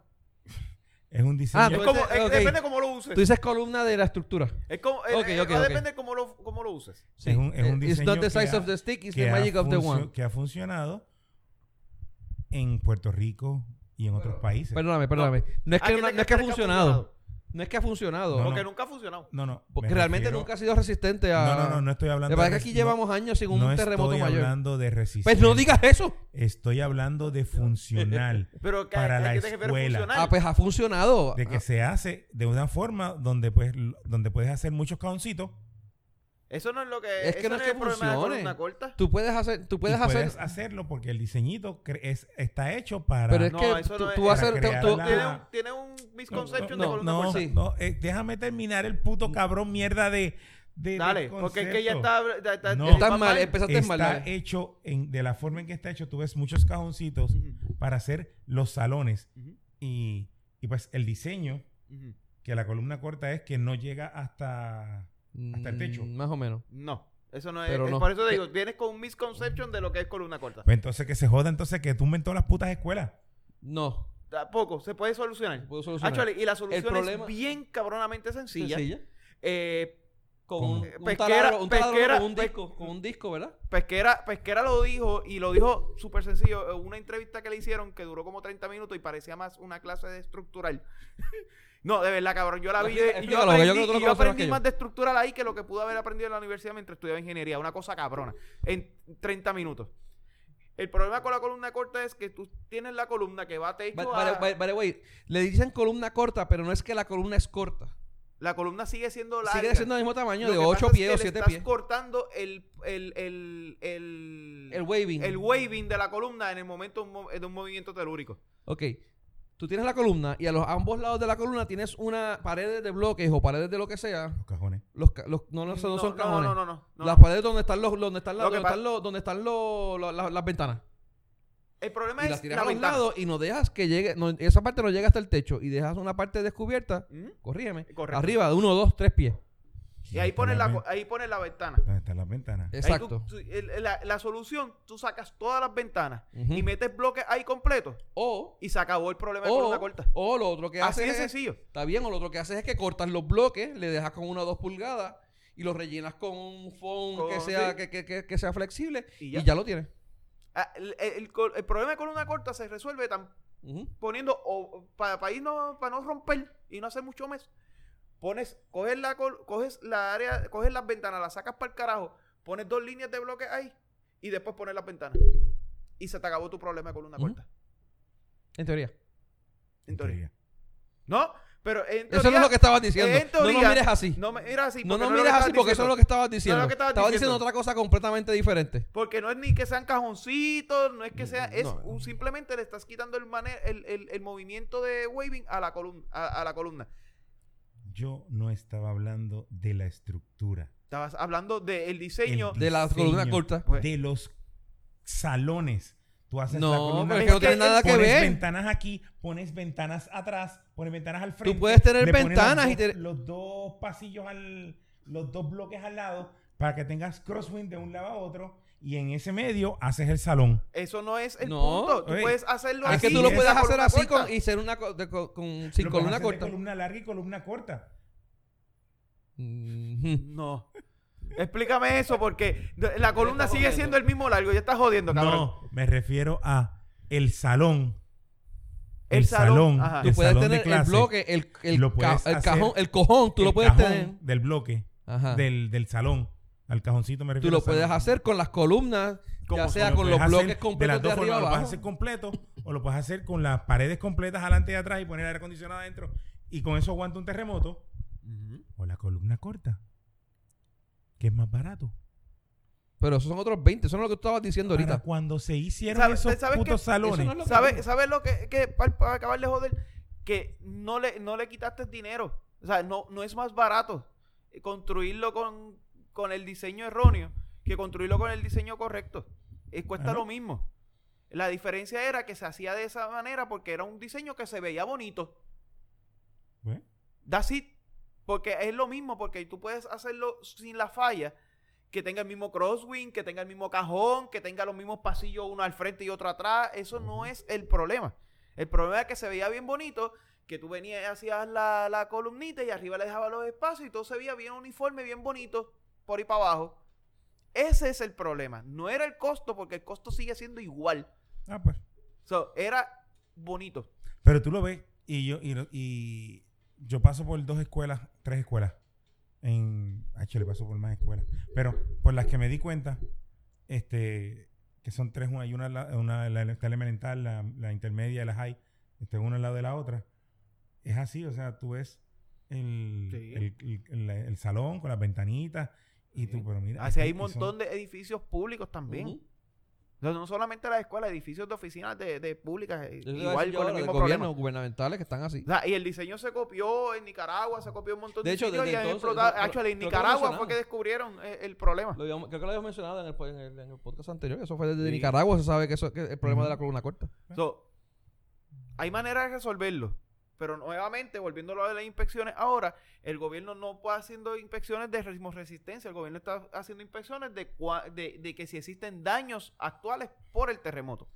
Es un diseño. Ah, Es tú- como, ese- es- ok. depende cómo lo uses. Tú dices columna de la estructura. Es como, eh, Ok, eh, ok, va a ok. depender cómo lo, cómo lo uses. Es un- es un Eh, It's diseño not the que size ha- of the stick, it's que the ha magic of the one. que ha funcionado en Puerto Rico y en otros países. Perdóname, perdóname. No es Ah, que, que no, es que ha funcionado. No es que ha funcionado. No, Porque no. nunca ha funcionado. no, no. Porque me realmente refiero- nunca ha sido resistente a. No, no, no, no estoy hablando que pasa de que aquí no- llevamos años sin un no terremoto estoy mayor. hablando de resistencia. Pues no digas eso. Estoy hablando de funcional. <laughs> Pero que, Para ¿a la refieres escuela. funcional? Ah, pues ha funcionado. de que se hace de una forma donde pues donde puedes hacer muchos cajoncitos Eso no es lo que. Es que no es es que el problema de la funcione. columna corta. Tú puedes hacer, tú puedes y hacer, puedes hacerlo porque el diseñito es, está hecho para pero es No, que eso tú, no es- tú vas a para hacer, crear tú- la- Tiene tú- un, tiene un misconception no, de columna no, corta. sí. no, eh, déjame terminar el puto cabrón mierda de, de Dale, porque es que ya está. ya está- No. va mal, empezaste mal. está hecho en, de la forma en que está hecho tú ves muchos cajoncitos para hacer los salones y, y pues el diseño que la columna corta es que no llega hasta hasta el techo. Mm, Más o menos. No, eso no es. Pero es no. Por eso te digo, vienes con un misconception de lo que es columna corta. pues entonces que se joda entonces que tumben todas las putas escuelas No. Tampoco, se puede solucionar. Puedo solucionar. Actually, y la solución problema- es bien cabronamente sencilla. Sencilla. Eh, Con un, un Pesquera- taladro, un taladro pesquera- con un pe- disco, con un disco, ¿verdad? Pesquera, Pesquera lo dijo y lo dijo súper sencillo. en Una entrevista que le hicieron que duró como 30 minutos y parecía más una clase de estructural. <laughs> no, de verdad, cabrón. Yo la vi y yo aprendí, creo que tú lo y yo aprendí más de estructural ahí que lo que pude haber aprendido en la universidad mientras estudiaba ingeniería. Una cosa cabrona. En 30 minutos. El problema con la columna corta es que tú tienes la columna que va a techo the way, le dicen columna corta, pero no es que la columna es corta. La columna sigue siendo larga. Sigue siendo del mismo tamaño, Lo de que 8 pasa es pies que o le 7 estás pies. cortando el, el, el, el, El waving. el waving de la columna en el momento de un movimiento telúrico. Ok. Tú tienes la columna y a los ambos lados de la columna tienes una paredes de bloques o paredes de lo que sea. Los cajones. Los, ca- los- no, no, son- no son cajones. No, no, no. no, las no. paredes donde están los, donde están, las- donde están, los, donde están los- lo- la- las ventanas. El problema Y las es tiras la a los ventana. lados y no dejas que llegue, no, esa parte no llega hasta el techo y dejas una parte descubierta, ¿Mm? corrígeme, Correcto. arriba de uno, dos, tres pies. Y ahí pones la, co- ahí pones la ventana. ¿Dónde están las ventanas? Ahí Exacto. tú- tú- el- la, la solución, tú sacas todas las ventanas y metes bloques ahí completos O, y se acabó el problema de columna o, corta. o lo otro que Así haces de es, sencillo. está bien, o lo otro que haces es que cortas los bloques, le dejas con una o dos pulgadas y los rellenas con un foam Con- que sea, sí. que, que- que- que sea flexible Y y ya. lo tienes. Ah, El, el- el- el problema de columna corta se resuelve tan poniendo poniendo, para irnos, para no romper y no hacer mucho mes, pones, coges la, coges la área, coges las ventanas, las sacas para el carajo, pones dos líneas de bloques ahí y después pones las ventanas. Y se te acabó tu problema de columna corta. En teoría. En teoría. ¿No? Pero en teoría. Eso no es lo que estabas diciendo. en no nos teoría- mires así. No me miras así. No porque nos lo mires así porque eso es lo que estabas diciendo. lo que estabas estabas diciendo. diciendo otra cosa completamente diferente. Porque no es ni que sean cajoncitos, no es que sea, es No. un, simplemente le estás quitando el, mane- el, el- el movimiento de waving a la columna. A, a la columna. Yo no estaba hablando de la estructura. Estabas hablando del diseño. El De la diseño columna corta. Pues- De los salones. Tú haces No, la columna pero es que no corta, tiene nada que pones ver. ventanas aquí, pones ventanas atrás, pones ventanas al frente. puedes tener las ventanas y te- los dos pasillos al los dos bloques al lado para que tengas crosswind de un lado a otro y en ese medio haces el salón. Eso no es el No. punto. Tú Oye, puedes hacerlo es Es que así. tú lo puedes hacer así corta. con, y ser una co- de co- con, sin Lo columna hacer de corta. columna larga y columna corta. No. Explícame eso porque la columna sigue jodiendo. siendo el mismo largo. Ya estás jodiendo, cabrón. No, me refiero a el salón. El El, salón, salón. Tú el puedes salón de tener el clase, bloque, el, el, lo ca- puedes el cajón, el cojón, tú el lo puedes cajón tener. del bloque Ajá. del, del salón. Al cajoncito me Tú refiero. lo al salón. puedes hacer con las columnas, Como ya sea Lo con los bloques de completos las de, dos arriba formas. Lo puedes abajo. hacer completo o lo puedes hacer con las paredes completas adelante y atrás y poner aire acondicionado adentro y con eso aguanta un terremoto. O la columna corta, que es más barato. Pero esos son otros 20, eso no es lo que tú estabas diciendo ahorita. cuando se hicieron ¿Sabes- esos sabes putos salones. No lo ¿Sabes digo. ¿sabe lo que, que para, para acabar de joder? Que no le, no le quitaste dinero. O sea, no, no es más barato construirlo con, con el diseño erróneo que construirlo con el diseño correcto. Eh, cuesta lo mismo. La diferencia era que se hacía de esa manera porque era un diseño que se veía bonito. ¿Ves? That's it. Porque es lo mismo, porque tú puedes hacerlo sin la falla, que tenga el mismo crosswind, que tenga el mismo cajón, que tenga los mismos pasillos uno al frente y otro atrás. Eso no es el problema. El problema es que se veía bien bonito, que tú venías y hacías la, la columnita y arriba le dejabas los espacios y todo se veía bien uniforme, bien bonito, por ahí para abajo. Ese es el problema. No era el costo, porque el costo sigue siendo igual. Ah, pues. So, era bonito. Pero tú lo ves y yo y, y yo paso por dos escuelas, tres escuelas. En H le paso por más escuelas. Pero por las que me di cuenta, este, que son tres, una, hay una, una la, la elemental, la, la intermedia y la high, este, una al lado de la otra. Es así, o sea, tú ves el, Sí. el, el- el- el salón con las ventanitas y tú, pero mira. Así hay un y son- montón de edificios públicos también. O sea, no solamente las escuelas, edificios de oficinas de, de públicas, eh, igual yo con el mismo gobierno, problema. gubernamentales que están así. O sea, y el diseño se copió en Nicaragua, se copió un montón de, De hecho, sitios desde y han entonces, explotado. eso- creo- Actually, en creo que lo Nicaragua fue que descubrieron eh, el problema. Lo habíamos- creo que lo habíamos mencionado en el, en el, en el podcast anterior. Eso fue desde Sí. Nicaragua. Se sabe que eso que el problema Ujú. de la columna corta. So, hay maneras de resolverlo. Pero nuevamente, volviendo a lo de las inspecciones, ahora el gobierno no puede haciendo inspecciones de resistencia. El gobierno está haciendo inspecciones de, cua- de, de que si existen daños actuales por el terremoto.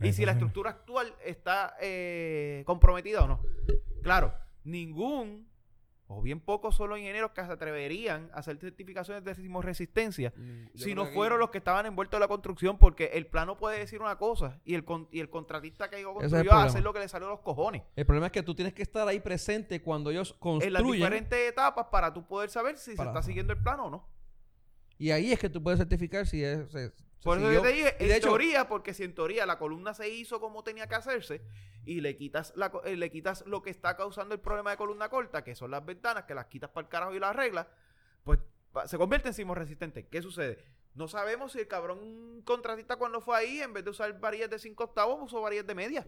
Y si la estructura actual está eh, comprometida o no. Claro, ningún o bien pocos son los ingenieros que se atreverían a hacer certificaciones de sismoresistencia si no fueron los que estaban envueltos en la construcción, porque el plano puede decir una cosa y el, con- y el contratista que es construyó a hacer lo que le salió a los cojones. El problema es que tú tienes que estar ahí presente cuando ellos En las construyen. diferentes etapas para tú poder saber si Para- se está siguiendo el plano o no. Y ahí es que tú puedes certificar si es, Se Por eso yo te dije, en de hecho- teoría, porque si en teoría la columna se hizo como tenía que hacerse y le quitas la, eh, le quitas lo que está causando el problema de columna corta, que son las ventanas, que las quitas para el carajo y las arreglas, pues se convierte en sismo resistente. ¿Qué sucede? No sabemos si el cabrón contratista cuando fue ahí, en vez de usar varillas de 5 octavos, usó varillas de media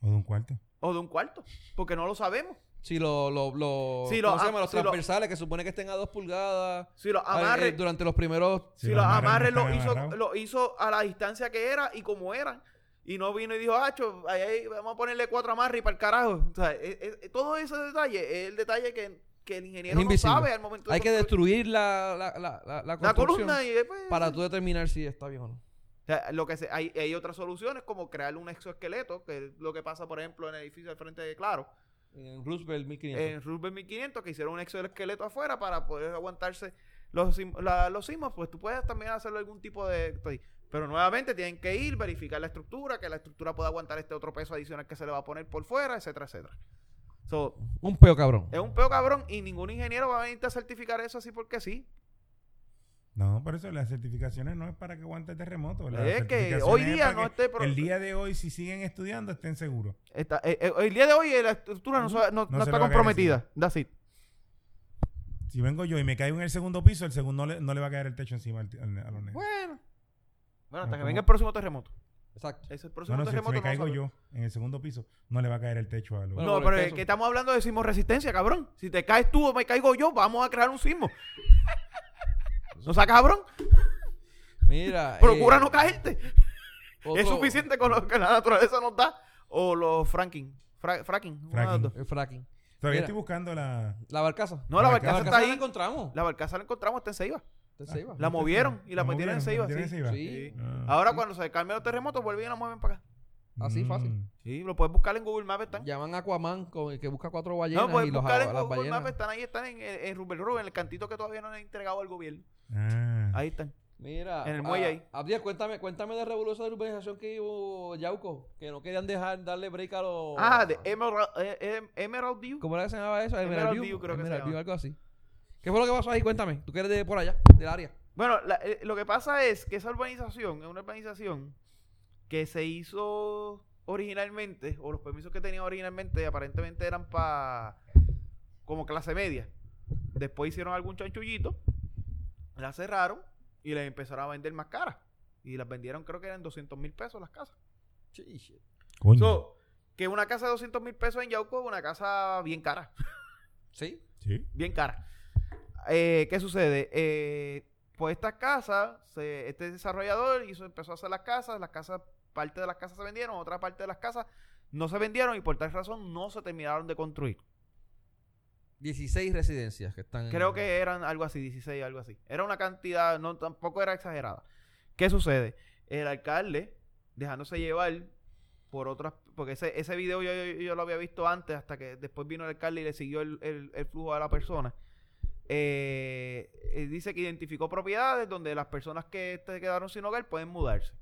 O de un cuarto. o de un cuarto, porque no lo sabemos. Si lo, lo, lo, Sí, ¿cómo lo- se llama? los sí, lo- transversales que supone que estén a dos pulgadas Si los eh, amarres, eh, durante los primeros Si si los los amarres lo hizo, amarrados. lo hizo a la distancia que era y como eran. Y no vino y dijo, Acho, ahí, ahí, vamos a ponerle cuatro amarres y para el carajo. O sea, es- es- todo ese detalle es el detalle que, que el ingeniero no sabe al momento de hay que destruir la, la, la, la, la la construcción columna y después... para tú determinar si está bien o no. O sea, lo que se- hay, hay otras soluciones como crear un exoesqueleto, que es lo que pasa, por ejemplo, en el edificio al frente de Claro. En Roosevelt 1500. en Roosevelt 1500 que hicieron un exoesqueleto afuera para poder aguantarse los, la- los sismos, pues tú puedes también hacerlo algún tipo de... Pero nuevamente tienen que ir, verificar la estructura, que la estructura pueda aguantar este otro peso adicional que se le va a poner por fuera, etcétera, etcétera. So, Un peo cabrón. es un peo cabrón y ningún ingeniero va a venirte a certificar eso así porque sí. No, por eso las certificaciones no es para que aguante el terremoto. las Es que hoy es día no esté... pro- El día de hoy, si siguen estudiando, estén seguros. está- eh, eh, el día de hoy eh, la estructura no, no- No no se está comprometida. That's it. Si vengo yo y me caigo en el segundo piso, el segundo no le, no le va a caer el techo encima al, al- a los nenes. Bueno. Bueno, hasta No, que venga el próximo terremoto. Exacto. Ese No, próximo no, si, si terremoto me no caigo sabe. yo en el segundo piso, no le va a caer el techo a los... Bueno, No, pero el es que estamos hablando de sismo resistencia, cabrón. Si te caes tú o me caigo yo, vamos a crear un sismo. <laughs> ¿No sea cabrón? <laughs> Mira. Procura eh, no caerte. otro- Es suficiente con lo que la naturaleza nos da. O los fracking. Fra- fracking. Fracking. El fracking. Todavía Mira. estoy buscando la... La barcaza. No, la La barcaza está barcaza la ahí. encontramos. La barcaza la encontramos, está en Ceiba. Entonces, ahí va. La movieron y la metieron en Ceiba. en sí. Ceiba. Sí. Ah. Ahora cuando se calmen los terremotos, vuelven y la mueven para acá. Así, Mm. fácil. Sí, lo puedes buscar en Google Maps. Están. Llaman a Aquaman con el que busca cuatro ballenas No, puedes y los, buscar a- en Google. Maps. Están ahí, están en, en, en Rubel en el cantito que todavía no han entregado al gobierno. Ah. Ahí están. Mira, En el muelle ah, ahí. Abdiel, cuéntame, cuéntame de revolución de urbanización que hubo Yauco, que no querían dejar darle break a los Ah, de Emerald, eh, Emerald View. ¿Cómo era que se llamaba eso? Emerald Emerald View, creo que se Emerald View, llama. algo así. ¿Qué fue lo que pasó ahí? Cuéntame. Tú que eres de por allá, del área. Bueno, la- eh, lo que pasa es que esa urbanización es una urbanización que se hizo originalmente, o los permisos que tenía originalmente aparentemente eran para como clase media. Después hicieron algún chanchullito, la cerraron y les empezaron a vender más caras. Y las vendieron, creo que eran 200 mil pesos las casas. Coño. So, que una casa de 200 mil pesos en Yauco es una casa bien cara. <laughs> ¿Sí? sí. bien cara. Eh, ¿Qué sucede? Eh, pues estas casas, se- este desarrollador hizo, empezó a hacer las casas, las casas, parte de las casas se vendieron, otra parte de las casas no se vendieron y por tal razón no se terminaron de construir. 16 residencias que están. Creo que eran algo así, 16, algo así. Era una cantidad, no tampoco era exagerada. ¿Qué sucede? El alcalde, dejándose llevar por otras, porque ese, ese video yo, yo- yo lo había visto antes, hasta que después vino el alcalde y le siguió el, el- el flujo a la persona. Eh, él dice que identificó propiedades donde las personas que este, quedaron sin hogar pueden mudarse.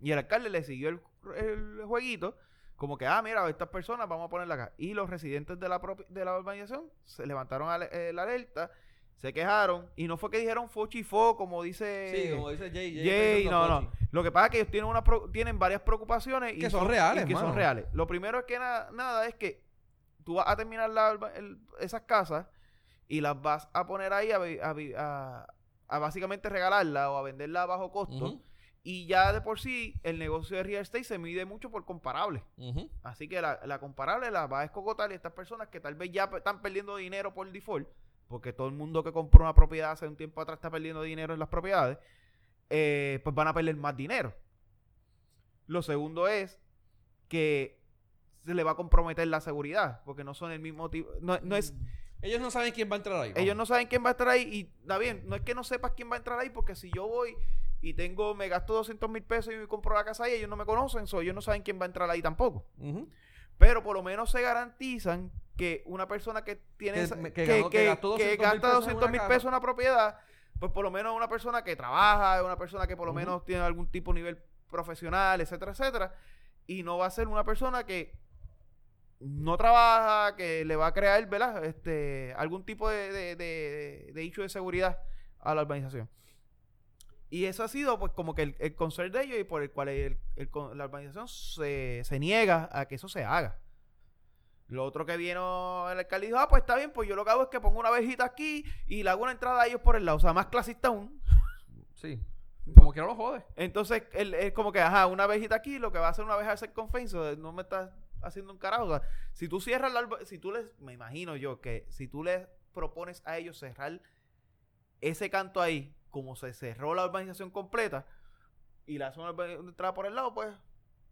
Y el alcalde le siguió el, el jueguito, como que, ah, mira, estas personas vamos a ponerla acá. Y los residentes de la, de la urbanización se levantaron eh, la alerta, se quejaron, y no fue que dijeron fochifo, como dice... Sí, como dice Jay. Jay, no, no. Lo que pasa es que ellos tienen, una pro- tienen varias preocupaciones y Que son reales, y que son reales. Lo primero es que na- nada es que tú vas a terminar la- el- esas casas y las vas a poner ahí a, vi- a vi- a- a básicamente regalarla o a venderla a bajo costo. Y ya de por sí el negocio de real estate se mide mucho por comparable. Así que la, la comparable la va a escogotar y estas personas que tal vez ya están perdiendo dinero por default, porque todo el mundo que compró una propiedad hace un tiempo atrás está perdiendo dinero en las propiedades, eh, pues van a perder más dinero. Lo segundo es que se le va a comprometer la seguridad, porque no son el mismo tipo, no, no es, Ellos no saben quién va a entrar ahí. ellos no saben quién va a estar ahí y está bien, no es que no sepas quién va a entrar ahí, porque si yo voy y tengo, me gasto 200 mil pesos y me compro la casa ahí, ellos no me conocen, so ellos no saben quién va a entrar ahí tampoco. Pero por lo menos se garantizan que una persona que tiene Que esa- que, que ganó- que que- gastó que 200.000 gasta pesos en 200 una mil pesos en una propiedad, pues por lo menos una persona que trabaja, una persona que por lo menos tiene algún tipo de nivel profesional, etcétera, etcétera, y no va a ser una persona que no trabaja, que le va a crear, ¿verdad? Este, algún tipo de, de, de, de issue de seguridad a la urbanización. Y eso ha sido pues como que el, el concern de ellos y por el cual el- la organización se, se niega a que eso se haga. Lo otro que vino el alcalde dijo, ah, pues está bien, pues yo lo que hago es que pongo una vejita aquí y le hago una entrada a ellos por el lado. O sea, más clasista aún. Sí. Como quiera lo jode. Entonces, él es como que, ajá, una vejita aquí, lo que va a hacer una es hacer confenso, no me estás haciendo un carajo. O sea, si tú cierras la, si tú les, me imagino yo que si tú les propones a ellos cerrar ese canto ahí, como se cerró la urbanización completa, y la zona de entrada por el lado, pues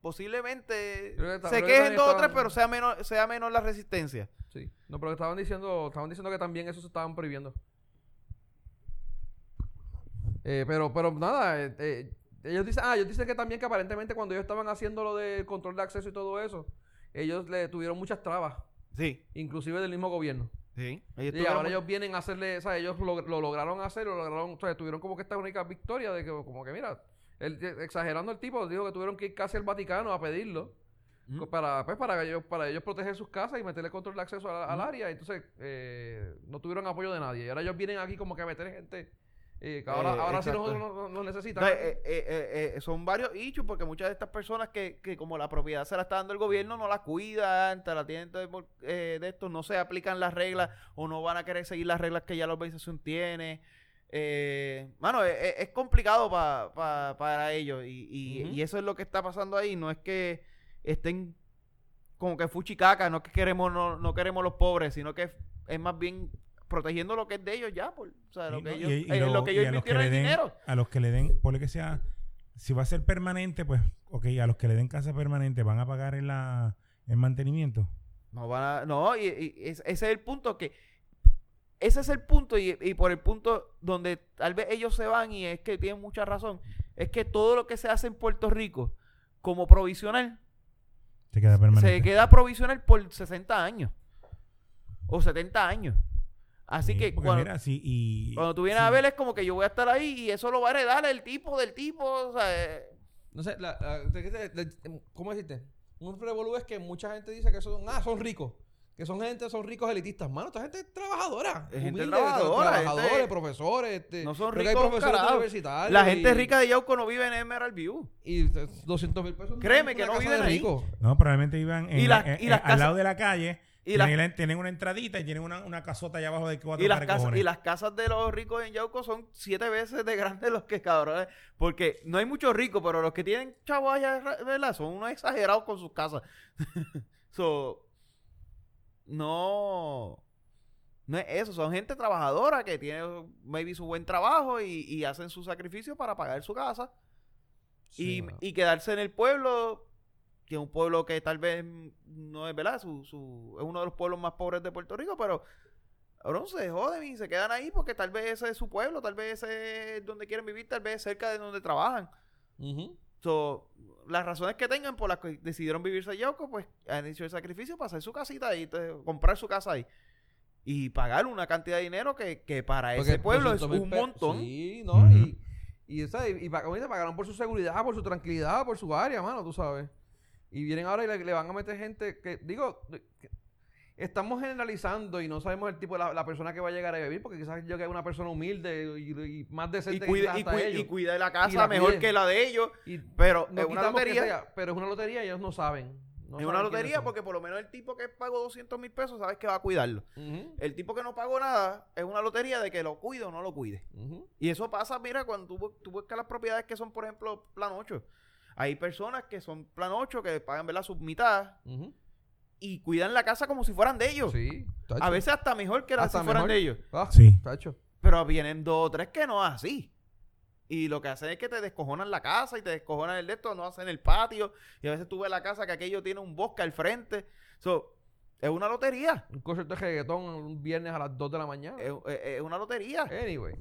posiblemente que se quejen dos o tres, pero sea menor, sea menor la resistencia. Sí. No, pero estaban diciendo, estaban diciendo que también eso se estaban prohibiendo. Eh, pero, pero nada, eh, eh, ellos dicen, ah, ellos dicen que también que aparentemente cuando ellos estaban haciendo lo del control de acceso y todo eso, ellos le tuvieron muchas trabas, Sí, inclusive del mismo gobierno. Sí. Y ahora ellos vienen a hacerle, o sea, ellos lo, lo lograron hacer, lo lograron, o sea, tuvieron como que esta única victoria de que, como que mira, exagerando el tipo, dijo que tuvieron que ir casi al Vaticano a pedirlo para, pues, para ellos, para ellos proteger sus casas y meterle control de acceso a- al área. Entonces, eh, no tuvieron apoyo de nadie. Y ahora ellos vienen aquí como que a meter gente. Eh, ahora, Eh, ahora sí nos, nos necesitan. No, eh, eh, son varios issues porque muchas de estas personas que, que como la propiedad se la está dando el gobierno no la cuidan, te la tienen de, de esto, no se aplican las reglas o no van a querer seguir las reglas que ya la organización tiene. Eh, mano, es, complicado pa- pa- para ellos y, y- eso es lo que está pasando ahí. No es que estén como que fuchicaca, no es que queremos, no, no queremos los pobres, sino que es más bien protegiendo lo que es de ellos ya, por, o sea, lo que ellos, eh, lo- lo invirtieron den- dinero. A los que le den, por que sea, si va a ser permanente, pues, ok, a los que le den casa permanente van a pagar el, la, el mantenimiento. No van a- no, y, y es- ese es el punto que ese es el punto y, y por el punto donde tal vez ellos se van y es que tienen mucha razón, es que todo lo que se hace en Puerto Rico como provisional Se queda permanente. se queda provisional por 60 años o 70 años. Así Sí, que cuando, mira, sí, y, cuando tú vienes sí. a ver es como que yo voy a estar ahí y eso lo va a heredar el tipo del tipo, o sea, eh, No sé, la, la- de- de- de- ¿cómo decirte? Un revolú es que mucha gente dice que son, ah, son ricos. Que son gente, son ricos elitistas. Mano, esta gente es trabajadora. Es gente humilde, trabajadora, Trabajadores, gente- profesores. Este, no son que hay ricos, profesores universitarios. la gente y- rica de Yauco no vive en Emerald View. Y 200 mil pesos. Créeme que no viven ahí. rico. No, probablemente iban en Y la- y al lado de la calle. Y tienen, las- la- tienen una entradita y tienen una, una casota allá abajo de cuatro Y las, casas, cojones. y las casas de los ricos en Yauco son siete veces de grandes los que cabrones. Porque no hay muchos ricos, pero los que tienen chavos allá, ¿verdad? Son unos exagerados con sus casas. <laughs> so, no. No es eso, son gente trabajadora que tiene maybe su buen trabajo y, y hacen su sacrificio para pagar su casa Sí, y, mano. y quedarse en el pueblo, que es un pueblo que tal vez no es verdad, su, su, es uno de los pueblos más pobres de Puerto Rico, pero ahora se joden y se quedan ahí porque tal vez ese es su pueblo, tal vez ese es donde quieren vivir, tal vez cerca de donde trabajan. So, las razones que tengan por las que decidieron vivirse Yauco, pues han hecho el sacrificio para hacer su casita ahí, comprar su casa ahí. Y pagar una cantidad de dinero que, que para Porque ese pueblo es 200 mil un montón. Sí, ¿no? Y, y, o sea, y, y pagaron por su seguridad, por su tranquilidad, por su área, mano, tú sabes. Y vienen ahora y le, le van a meter gente que, digo, que- estamos generalizando y no sabemos el tipo de la, la persona que va a llegar a vivir, porque quizás yo que es una persona humilde y, y más Y decente que cuide, quizás y, cuide, ellos. y cuide la casa la mejor que la de ellos, Y pero no es una que lotería. sea, pero es una lotería y ellos no saben. no es una lotería porque por lo menos el tipo que pagó 200 mil pesos sabes que va a cuidarlo. El tipo que no pagó nada es una lotería de que lo cuide o no lo cuide. Y eso pasa, mira, cuando tú buscas las propiedades que son, por ejemplo, plan 8. Hay personas que son plan 8 que pagan, ¿verdad? Su mitad y cuidan la casa como si fueran de ellos. Sí, tacho. A veces hasta mejor que las Hasta si fueran mejor. de ellos. Ah, Sí. tacho. Pero vienen dos o tres que no es así. Y lo que hacen es que te descojonan la casa y te descojonan el de esto, no hacen el patio. Y a veces tú ves la casa que aquello tiene un bosque al frente. So, es una lotería. Un concierto de reggaetón un viernes a las 2 de la mañana. Es, es- es una lotería. Anyway.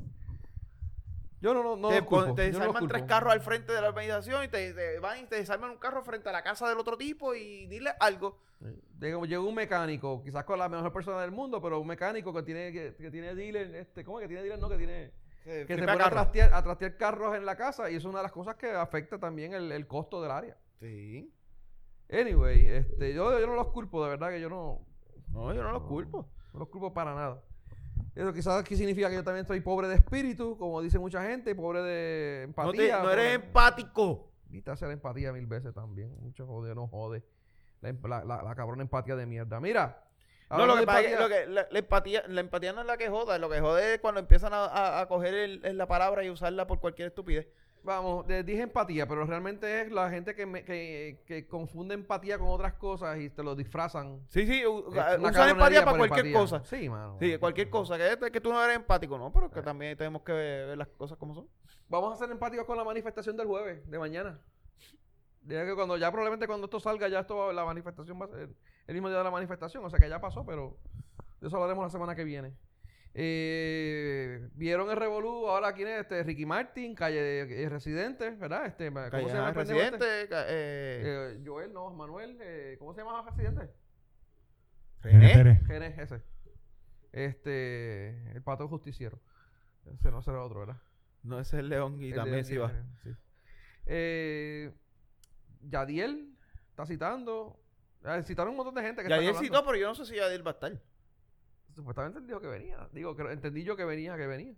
Yo no, no, no te culpo, te no desarman tres carros al frente de la organización y te, te van y te desarman un carro frente a la casa del otro tipo y dile algo. Llega, llega un mecánico, quizás con la mejor persona del mundo, pero un mecánico que tiene, que, que tiene dealer, este, ¿cómo es que tiene dealer? No, que tiene, Que, que se pone a trastear, a trastear carros en la casa y es una de las cosas que afecta también el, el costo del área. Sí. Anyway, este, yo, yo no los culpo, de verdad que yo no, No, yo no los culpo. no los culpo para nada. Eso quizás aquí significa que yo también estoy pobre de espíritu, como dice mucha gente, pobre de No, te- empatía. no eres empático. Quita hacer empatía mil veces también. Mucho jode, no jode. La, la, la- la cabrona empatía de mierda. Mira. No, lo que de pasa es que, empatía- lo que- la, la empatía, la empatía no es la que joda, lo que jode es cuando empiezan a, a- a coger el- el- la palabra y usarla por cualquier estupidez. Vamos, dije empatía, pero realmente es la gente que, me- que, que confunde empatía con otras cosas y te lo disfrazan. Sí, sí, usan empatía para cualquier empatía. cosa. Sí, mano. Sí, cualquier cosa. Que, es que tú no eres empático, ¿no? Pero que Ah. también tenemos que ver, ver las cosas como son. Vamos a ser empáticos con la manifestación del jueves, de mañana. Diga que cuando ya probablemente cuando esto salga, ya esto va- la manifestación va a ser el mismo día de la manifestación, o sea que ya pasó, pero de eso hablaremos la semana que viene. Eh, Vieron el Revolú, ahora quién es este Ricky Martin, calle eh, Residente, ¿verdad? Este, ¿cómo Calle- se llama pendejo este? residente, eh, Eh, Joel, no, Manuel, eh, ¿cómo se llama el Residente? René René. Ese. Este, el pato justiciero. Ese no será otro, ¿verdad? No, ese es el León y El también sí va. sí. Eh, Yadiel está citando. eh, citaron un montón de gente que Ya están ayer hablando. citó, pero yo no sé si Yadiel va a estar. Supuestamente él dijo que venía. Digo, que entendí yo que venía, que venía.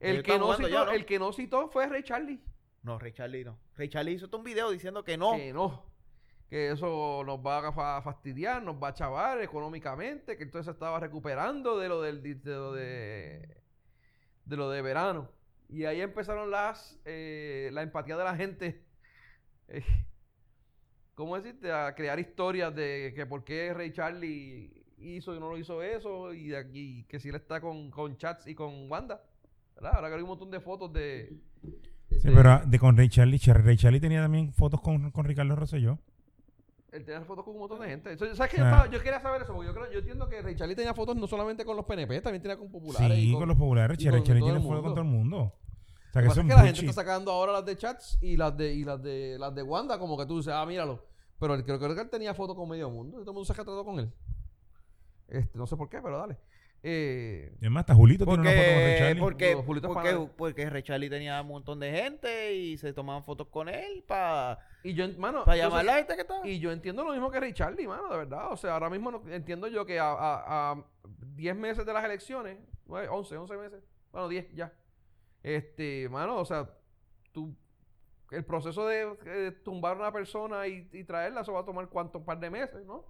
El que, no citó, ya, ¿no? el que no citó fue Ray Charlie. No, Ray Charlie no. Ray Charlie hizo un video diciendo que no. Que no. Que eso nos va a fa- fastidiar, nos va a chavar económicamente. Que entonces estaba recuperando de lo del de lo de, de lo de verano. Y ahí empezaron las eh, la empatía de la gente. Eh, <laughs> ¿Cómo decirte? A crear historias de que por qué Ray Charlie hizo y no lo hizo eso. Y, aquí, que si él está con, con chats y con Wanda. ¿verdad? Ahora que hay un montón de fotos de. Sí, de- pero ah, de con Ray Charlie. Ch- Ray Charlie tenía también fotos con, con Ricardo Rosselló. Él tenía fotos con un montón de gente. Eso- ¿Sabes? Ah. Yo, estaba- yo quería saber eso, porque yo, creo, yo entiendo que Ray Charlie tenía fotos no solamente con los PNP, también tenía con populares. y Sí, con, los populares. Charlie todo tiene fotos con todo el mundo. O sea, que que es que la gente está sacando ahora las de chats y las de y las de las de Wanda, como que tú dices, ah, míralo. Pero él- creo, creo que él tenía fotos con medio mundo. Todo el mundo se ha retratado con él. Este, no sé por qué, pero dale. Eh, Es más, hasta Julito tiene una foto con Ray Porque, porque, No, Julito porque, porque Charlie tenía un montón de gente y se tomaban fotos con él para y yo, mano, llamar a la gente que estaba. Y yo entiendo lo mismo que Ray Charlie, mano, de verdad. O sea, ahora mismo no- entiendo yo que a, a, a 10 meses de las elecciones, 9, 11, 11 meses, bueno, 10 ya. Este, mano, o sea, tú, el proceso de eh, tumbar a una persona y, y traerla, eso va a tomar cuánto, par de meses, ¿no?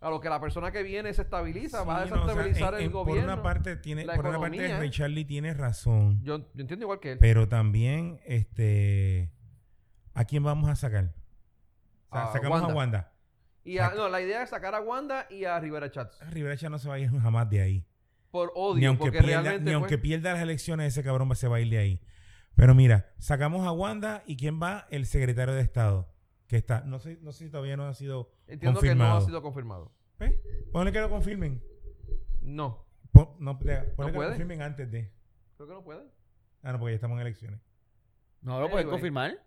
A lo que la persona que viene se estabiliza, va a Sí, no, o sea, desestabilizar el en- gobierno. Por una parte, tiene, por una parte. Ray Charlie tiene razón. yo, yo entiendo igual que él. Pero también, este. ¿A quién vamos a sacar? O sea, A sacamos Wanda. a Wanda. y a- no, la idea es sacar a Wanda y a Rivera Chats. Rivera Chat no se va a ir jamás de ahí. Por odio, ni aunque, porque pierda, realmente. ni aunque pierda las elecciones, ese cabrón se va a ir de ahí. Pero mira, sacamos a Wanda y ¿quién va? El secretario de Estado. Que está, no sé, no sé si todavía no ha sido entiendo que no confirmado. ha sido confirmado. ¿Ves? Ponle que lo confirmen. No, Pon- no, ponle que puede. lo confirmen antes de. creo que no puede. Ah, no, porque ya estamos en elecciones. No lo pueden Anyway. confirmar.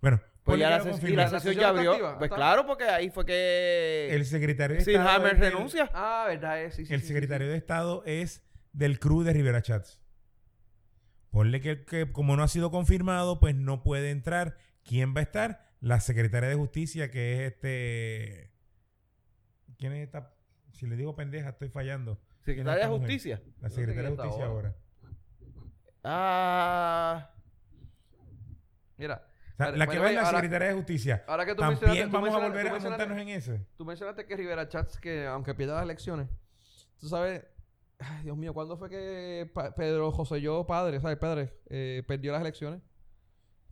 Bueno, Pues ya la, ses- y la ¿La sesión ya abrió. activa? Pues claro, porque ahí fue que El secretario de Estado. Hammer es del- renuncia. Ah, verdad, es, sí, sí, el sí, sí, secretario sí. de Estado es del crew de Rivera Chats. Ponle que, que como no ha sido confirmado, pues no puede entrar. ¿Quién va a estar? La secretaria de Justicia, que es este... ¿Quién es esta? Si le digo pendeja, estoy fallando. Secretaria de? Justicia. La secretaria de Justicia ahora. ahora. Ah. Mira, O sea, Vale, la que bueno, va en la ahora- secretaria de Justicia. ahora que tú También tú vamos a volver a mencionaste- montarnos en ese. Tú mencionaste que Rivera Chats, que aunque pierda las elecciones, tú sabes, ay, Dios mío, ¿cuándo fue que Pedro José yo, padre, ¿sabes? Padre, eh, perdió las elecciones.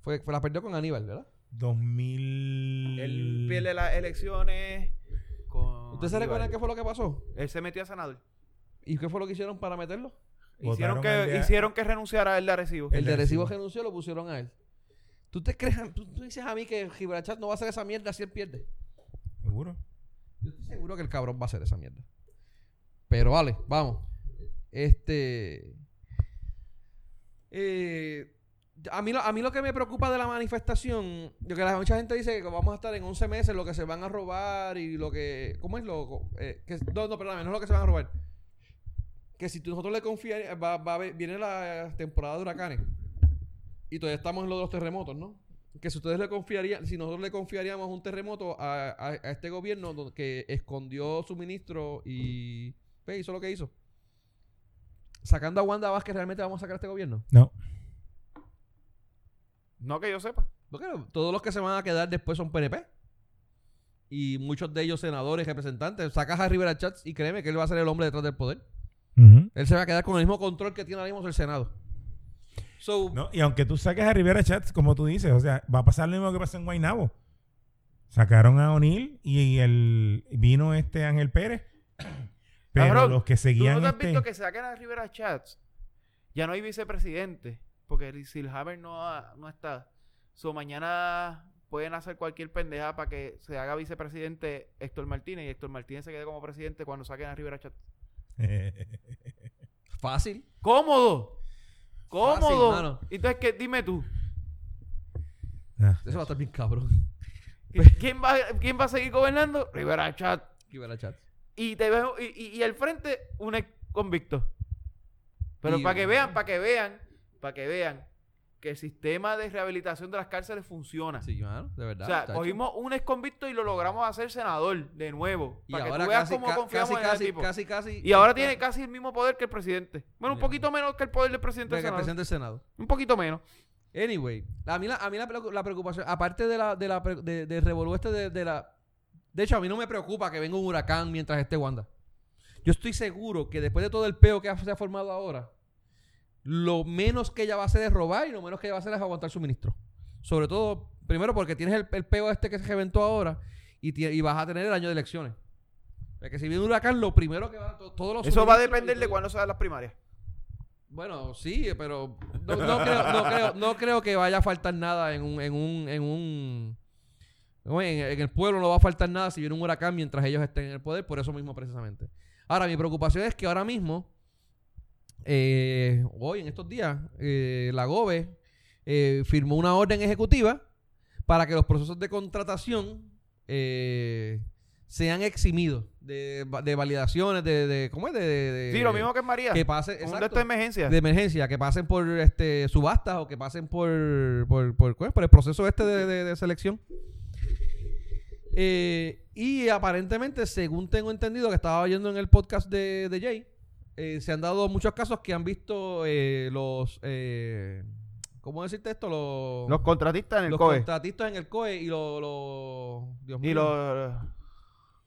Fue, fue- las perdió con Aníbal, ¿verdad? 2000... Él pierde las elecciones con. ¿Ustedes se recuerdan qué fue lo que pasó? Él se metió a senador. ¿Y qué fue lo que hicieron para meterlo? Hicieron Votaron que, hicieron que renunciara el de Arecibo. El El de de Recibo Arecibo. renunció, lo pusieron a él. ¿Tú te crees, tú, tú dices a mí que Chats no va a hacer esa mierda si él pierde? ¿Seguro? Yo estoy seguro que el cabrón va a hacer esa mierda. Pero vale, vamos. Este. eh, a, mí lo, a mí lo que me preocupa de la manifestación, yo que la, mucha gente dice que vamos a estar en 11 meses, lo que se van a robar y lo que. ¿Cómo es lo eh, que, No, no, perdóname, no es lo que se van a robar. Que si nosotros le confiaríamos. Va, va viene la temporada de huracanes. Y todavía estamos en lo de los terremotos, ¿no? Que si ustedes le confiarían, si nosotros le confiaríamos un terremoto a, a- este gobierno que escondió suministro y pues, hizo lo que hizo. sacando a Wanda Vázquez, ¿realmente vamos a sacar a este gobierno? No. No que yo sepa. Porque todos los que se van a quedar después son PNP. Y muchos de ellos senadores, representantes. Sacas a Rivera Chats y créeme que él va a ser el hombre detrás del poder. Él se va a quedar con el mismo control que tiene ahora mismo el Senado. So, No, y aunque tú saques a Rivera Chats, como tú dices, o sea, va a pasar lo mismo que pasó en Guaynabo. Sacaron a O'Neill y el vino este Ángel Pérez. <coughs> Pero Cabrón, los que ¿Tú seguían no te has este- visto que saquen a Rivera Chats? Ya no hay vicepresidente. Porque el Silhammer no, no está. So, mañana pueden hacer cualquier pendeja para que se haga vicepresidente Héctor Martínez y Héctor Martínez se quede como presidente cuando saquen a Rivera Chats. <laughs> fácil. ¡Cómodo! ¡Cómodo! mano. Entonces, ¿qué? dime tú. Ah, Eso va a estar bien cabrón. <laughs> ¿Quién va, ¿Quién va a seguir gobernando? Rivera Chats. Rivera Chats. Y te veo, y, y, y al frente, un ex convicto. Pero para que vean, para que vean, para que vean que el sistema de rehabilitación de las cárceles funciona. Sí, mano, de verdad. o sea, cogimos un ex convicto y lo logramos hacer senador de nuevo. Y Para que ahora tú veas casi, cómo confiamos casi, en ese casi, tipo. casi, casi. y ahora tiene casi el mismo poder que el presidente. Bueno, un poquito menos que el poder del presidente que del el Senado. presidente del Senado. Un poquito menos. Anyway, a mí la, a mí la, preocu- la preocupación, aparte de la, de la de, de revolú este de, de la. De hecho, a mí no me preocupa que venga un huracán mientras esté Wanda. Yo estoy seguro que después de todo el peo que se ha formado ahora, lo menos que ella va a hacer es robar y lo menos que ella va a hacer es aguantar suministro. Sobre todo, primero porque tienes el, el peo este que se reventó ahora y, y vas a tener el año de elecciones. Porque si viene un huracán, lo primero que va to- todos los Eso va a depender de cuándo se dan las primarias. bueno, sí, pero no, no creo, no, creo, no creo que vaya a faltar nada en un... En un, en un en el pueblo no va a faltar nada si viene un huracán mientras ellos estén en el poder, por eso mismo precisamente. Ahora, mi preocupación es que ahora mismo, eh, hoy, en estos días, eh, la GOBE eh, firmó una orden ejecutiva para que los procesos de contratación eh, sean eximidos de, de validaciones, de, de ¿cómo es? De, de- de- Sí, lo mismo que en María. que pase, Un de exacto, esta emergencia. de emergencia, que pasen por este subastas o que pasen por por, por, el proceso este de, de- de selección. Eh, y aparentemente, según tengo entendido que estaba oyendo en el podcast de, de Jay, eh, se han dado muchos casos que han visto eh, los eh, ¿cómo decirte esto? Los, Los contratistas en el los COE. contratistas en el COE y los los Dios Y mío. los...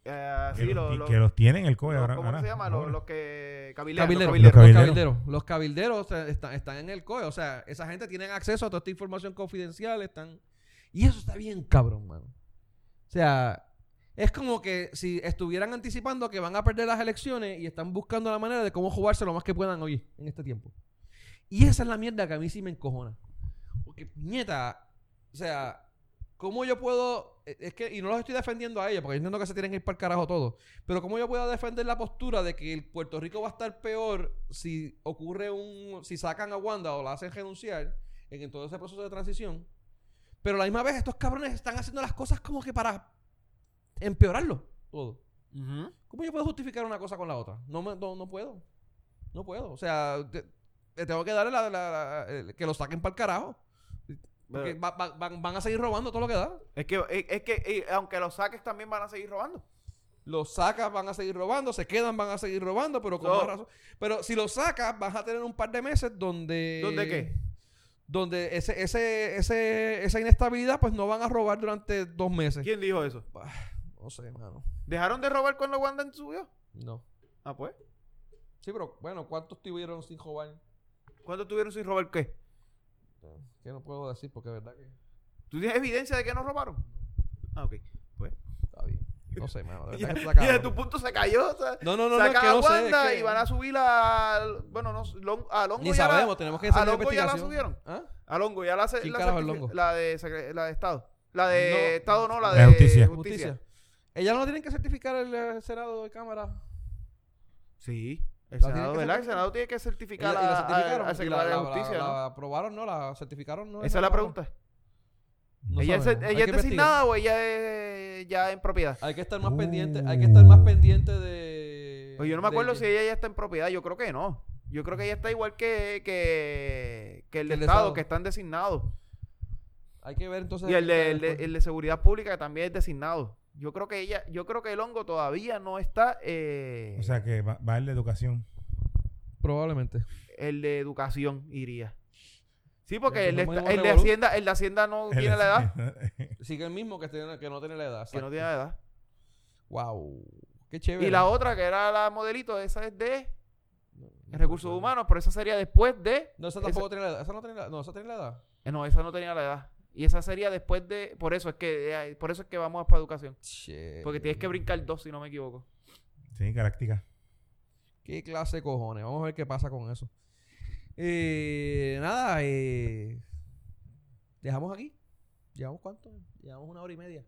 eh, que, sí, los, los- los- que los tienen el COE los- ahora. ¿Cómo ahora, se llama? Los, ahora. los que... Cabilderos. Cabilderos, los los cabilderos. Los cabilderos, o sea, están, están en el COE. O sea, esa gente tiene acceso a toda esta información confidencial. Están... Y eso está bien cabrón, mano. O sea, es como que si estuvieran anticipando que van a perder las elecciones y están buscando la manera de cómo jugarse lo más que puedan hoy, en este tiempo. Y esa es la mierda que a mí sí me encojona. Porque, nieta, o sea, ¿cómo yo puedo...? eh, Es que, y no los estoy defendiendo a ellos, porque yo entiendo que se tienen que ir para el carajo todos. Pero ¿cómo yo puedo defender la postura de que el Puerto Rico va a estar peor si ocurre un... Si sacan a Wanda o la hacen renunciar en todo ese proceso de transición? Pero a la misma vez estos cabrones están haciendo las cosas como que para empeorarlo todo. ¿Cómo yo puedo justificar una cosa con la otra? No, me- no, no puedo. No puedo. O sea, te- te tengo que darle la, la- la- el- que lo saquen para el carajo. Porque Pero- va- va- van, van a seguir robando todo lo que da. Es que, es, es que eh, aunque los saques también van a seguir robando. Los sacas, van a seguir robando. Se quedan, van a seguir robando. Pero con No. más razón. Pero si los sacas, vas a tener un par de meses donde. ¿Dónde qué? Donde ese, ese, ese, esa inestabilidad, pues no van a robar durante dos meses. ¿Quién dijo eso? Ah, No sé, mano. ¿Dejaron de robar cuando Wanda subió? No. Ah, pues. Sí, pero bueno, ¿cuántos tuvieron sin robar? ¿Cuánto tuvieron sin robar qué? Que no puedo decir porque es verdad que. ¿Tú tienes evidencia de que no robaron? Ah, ok. Pues. Está bien. No sé, mano. de <laughs> Y, verdad que está y de tu punto se cayó. o sea, No, no, no, no, es sacan que a no sé, Wanda es que- y van a subir a. Bueno, no, Lon- a Longo Ni ya la- sabemos, tenemos que a hacer la Longo ya la subieron. ¿Ah? A Longo ya la, se- ¿Quién la, carajo es certifi- Longo? la de la de Estado. La de No. Estado no, la La de justicia. Justicia. ¿Ella no tienen que certificar el eh, Senado de Cámara? Sí. El ¿La Senado, tienen que ¿verdad? El certificar? Senado tiene que ¿Y certificar la, y la a- a- certificaron? al ¿Y secretario la, de la- Justicia, la, ¿no? la aprobaron? ¿No? ¿La certificaron? ¿No? Esa es la pregunta. No ¿Ella, es, ella es designada o ella es ya en propiedad? Hay que estar más Uh. pendiente. Hay que estar más pendiente de. Pues yo no me acuerdo si ella ya está en propiedad. Yo creo que no. Yo creo que ella está igual que, que, que el de el de Estado, Estado. que están designados. Hay que ver entonces. Y el de, el de Seguridad Pública que también es designado. Yo creo que ella, yo creo que el hongo todavía no está. eh, O sea que va, va el de educación. Probablemente. El de educación iría. Sí, porque el de, el de. Hacienda, el de Hacienda no tiene la edad. Sigue el mismo que, tiene- que no tiene la edad. Que no exacto. tiene la edad. Wow. Qué chévere. Y la otra, que era la modelito, esa es de recursos humanos, pero esa sería después de. No, esa tampoco tiene la edad. Esa no tiene la, no, esa tiene la edad. Eh, No, esa no tenía la edad. Y esa sería después de. Por eso es que, eh, por eso es que vamos para educación. Che. Porque tienes que brincar dos, si no me equivoco. Sí, galáctica. Qué clase de cojones. Vamos a ver qué pasa con eso. Eh, nada, eh, dejamos aquí. ¿Llevamos cuánto? Llevamos una hora y media.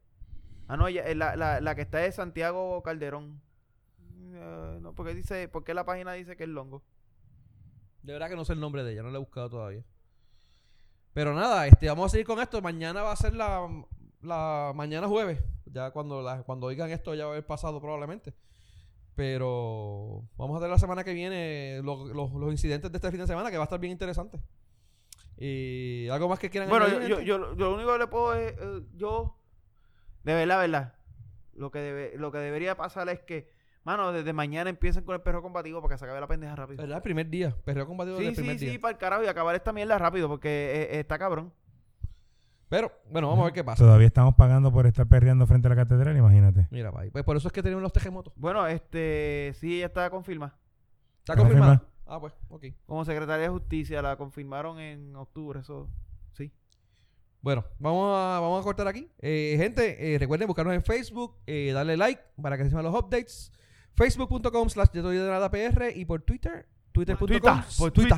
Ah, no, ella- eh, la, la, la que está es Santiago Calderón. Eh, no, porque dice, ¿por qué la página dice que es Longo? De verdad que no sé el nombre de ella, no la he buscado todavía. Pero nada, este, vamos a seguir con esto. Mañana va a ser la, la mañana jueves. Ya cuando la, cuando oigan esto ya va a haber pasado probablemente. Pero vamos a ver la semana que viene lo- los- los incidentes de este fin de semana que va a estar bien interesante. Y algo más que quieran Bueno, yo, yo- yo lo único que le puedo es, eh, yo, de verdad, verdad, lo que, debe, lo que debería pasar es que, mano, desde mañana empiecen con el perro combativo para que se acabe la pendeja rápido. ¿Verdad? El primer día. Perreo combativo Sí, del primer sí, día. sí, para el carajo y acabar esta mierda rápido porque eh, eh, está cabrón. Pero, bueno, vamos a ver qué pasa. Todavía estamos pagando por estar perreando frente a la catedral, imagínate. Mira, pa' ahí. Pues por eso es que tenemos los terremotos. Bueno, este, sí, ella está confirmada. ¿Está confirmado? Ah, pues, ok. Como secretaria de justicia, la confirmaron en octubre, eso, sí. Bueno, vamos a, vamos a cortar aquí. Eh, gente, eh, recuerden buscarnos en Facebook, eh, darle like para que reciban los updates. Facebook.com slash de todo y de nada PR y por Twitter, twitter.com por Twitter.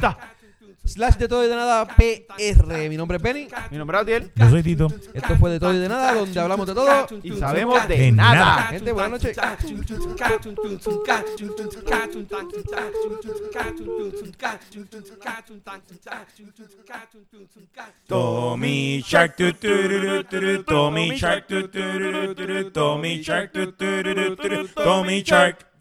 Slash de todo y de nada PR. Mi nombre es Benny. Mi nombre es Adiel Yo soy Tito. Esto fue de todo y de nada, donde hablamos de todo. y sabemos de De nada. nada. Gente, buenas noches. Tommy Shark, Tommy Shark, Tommy Shark, Tommy Shark.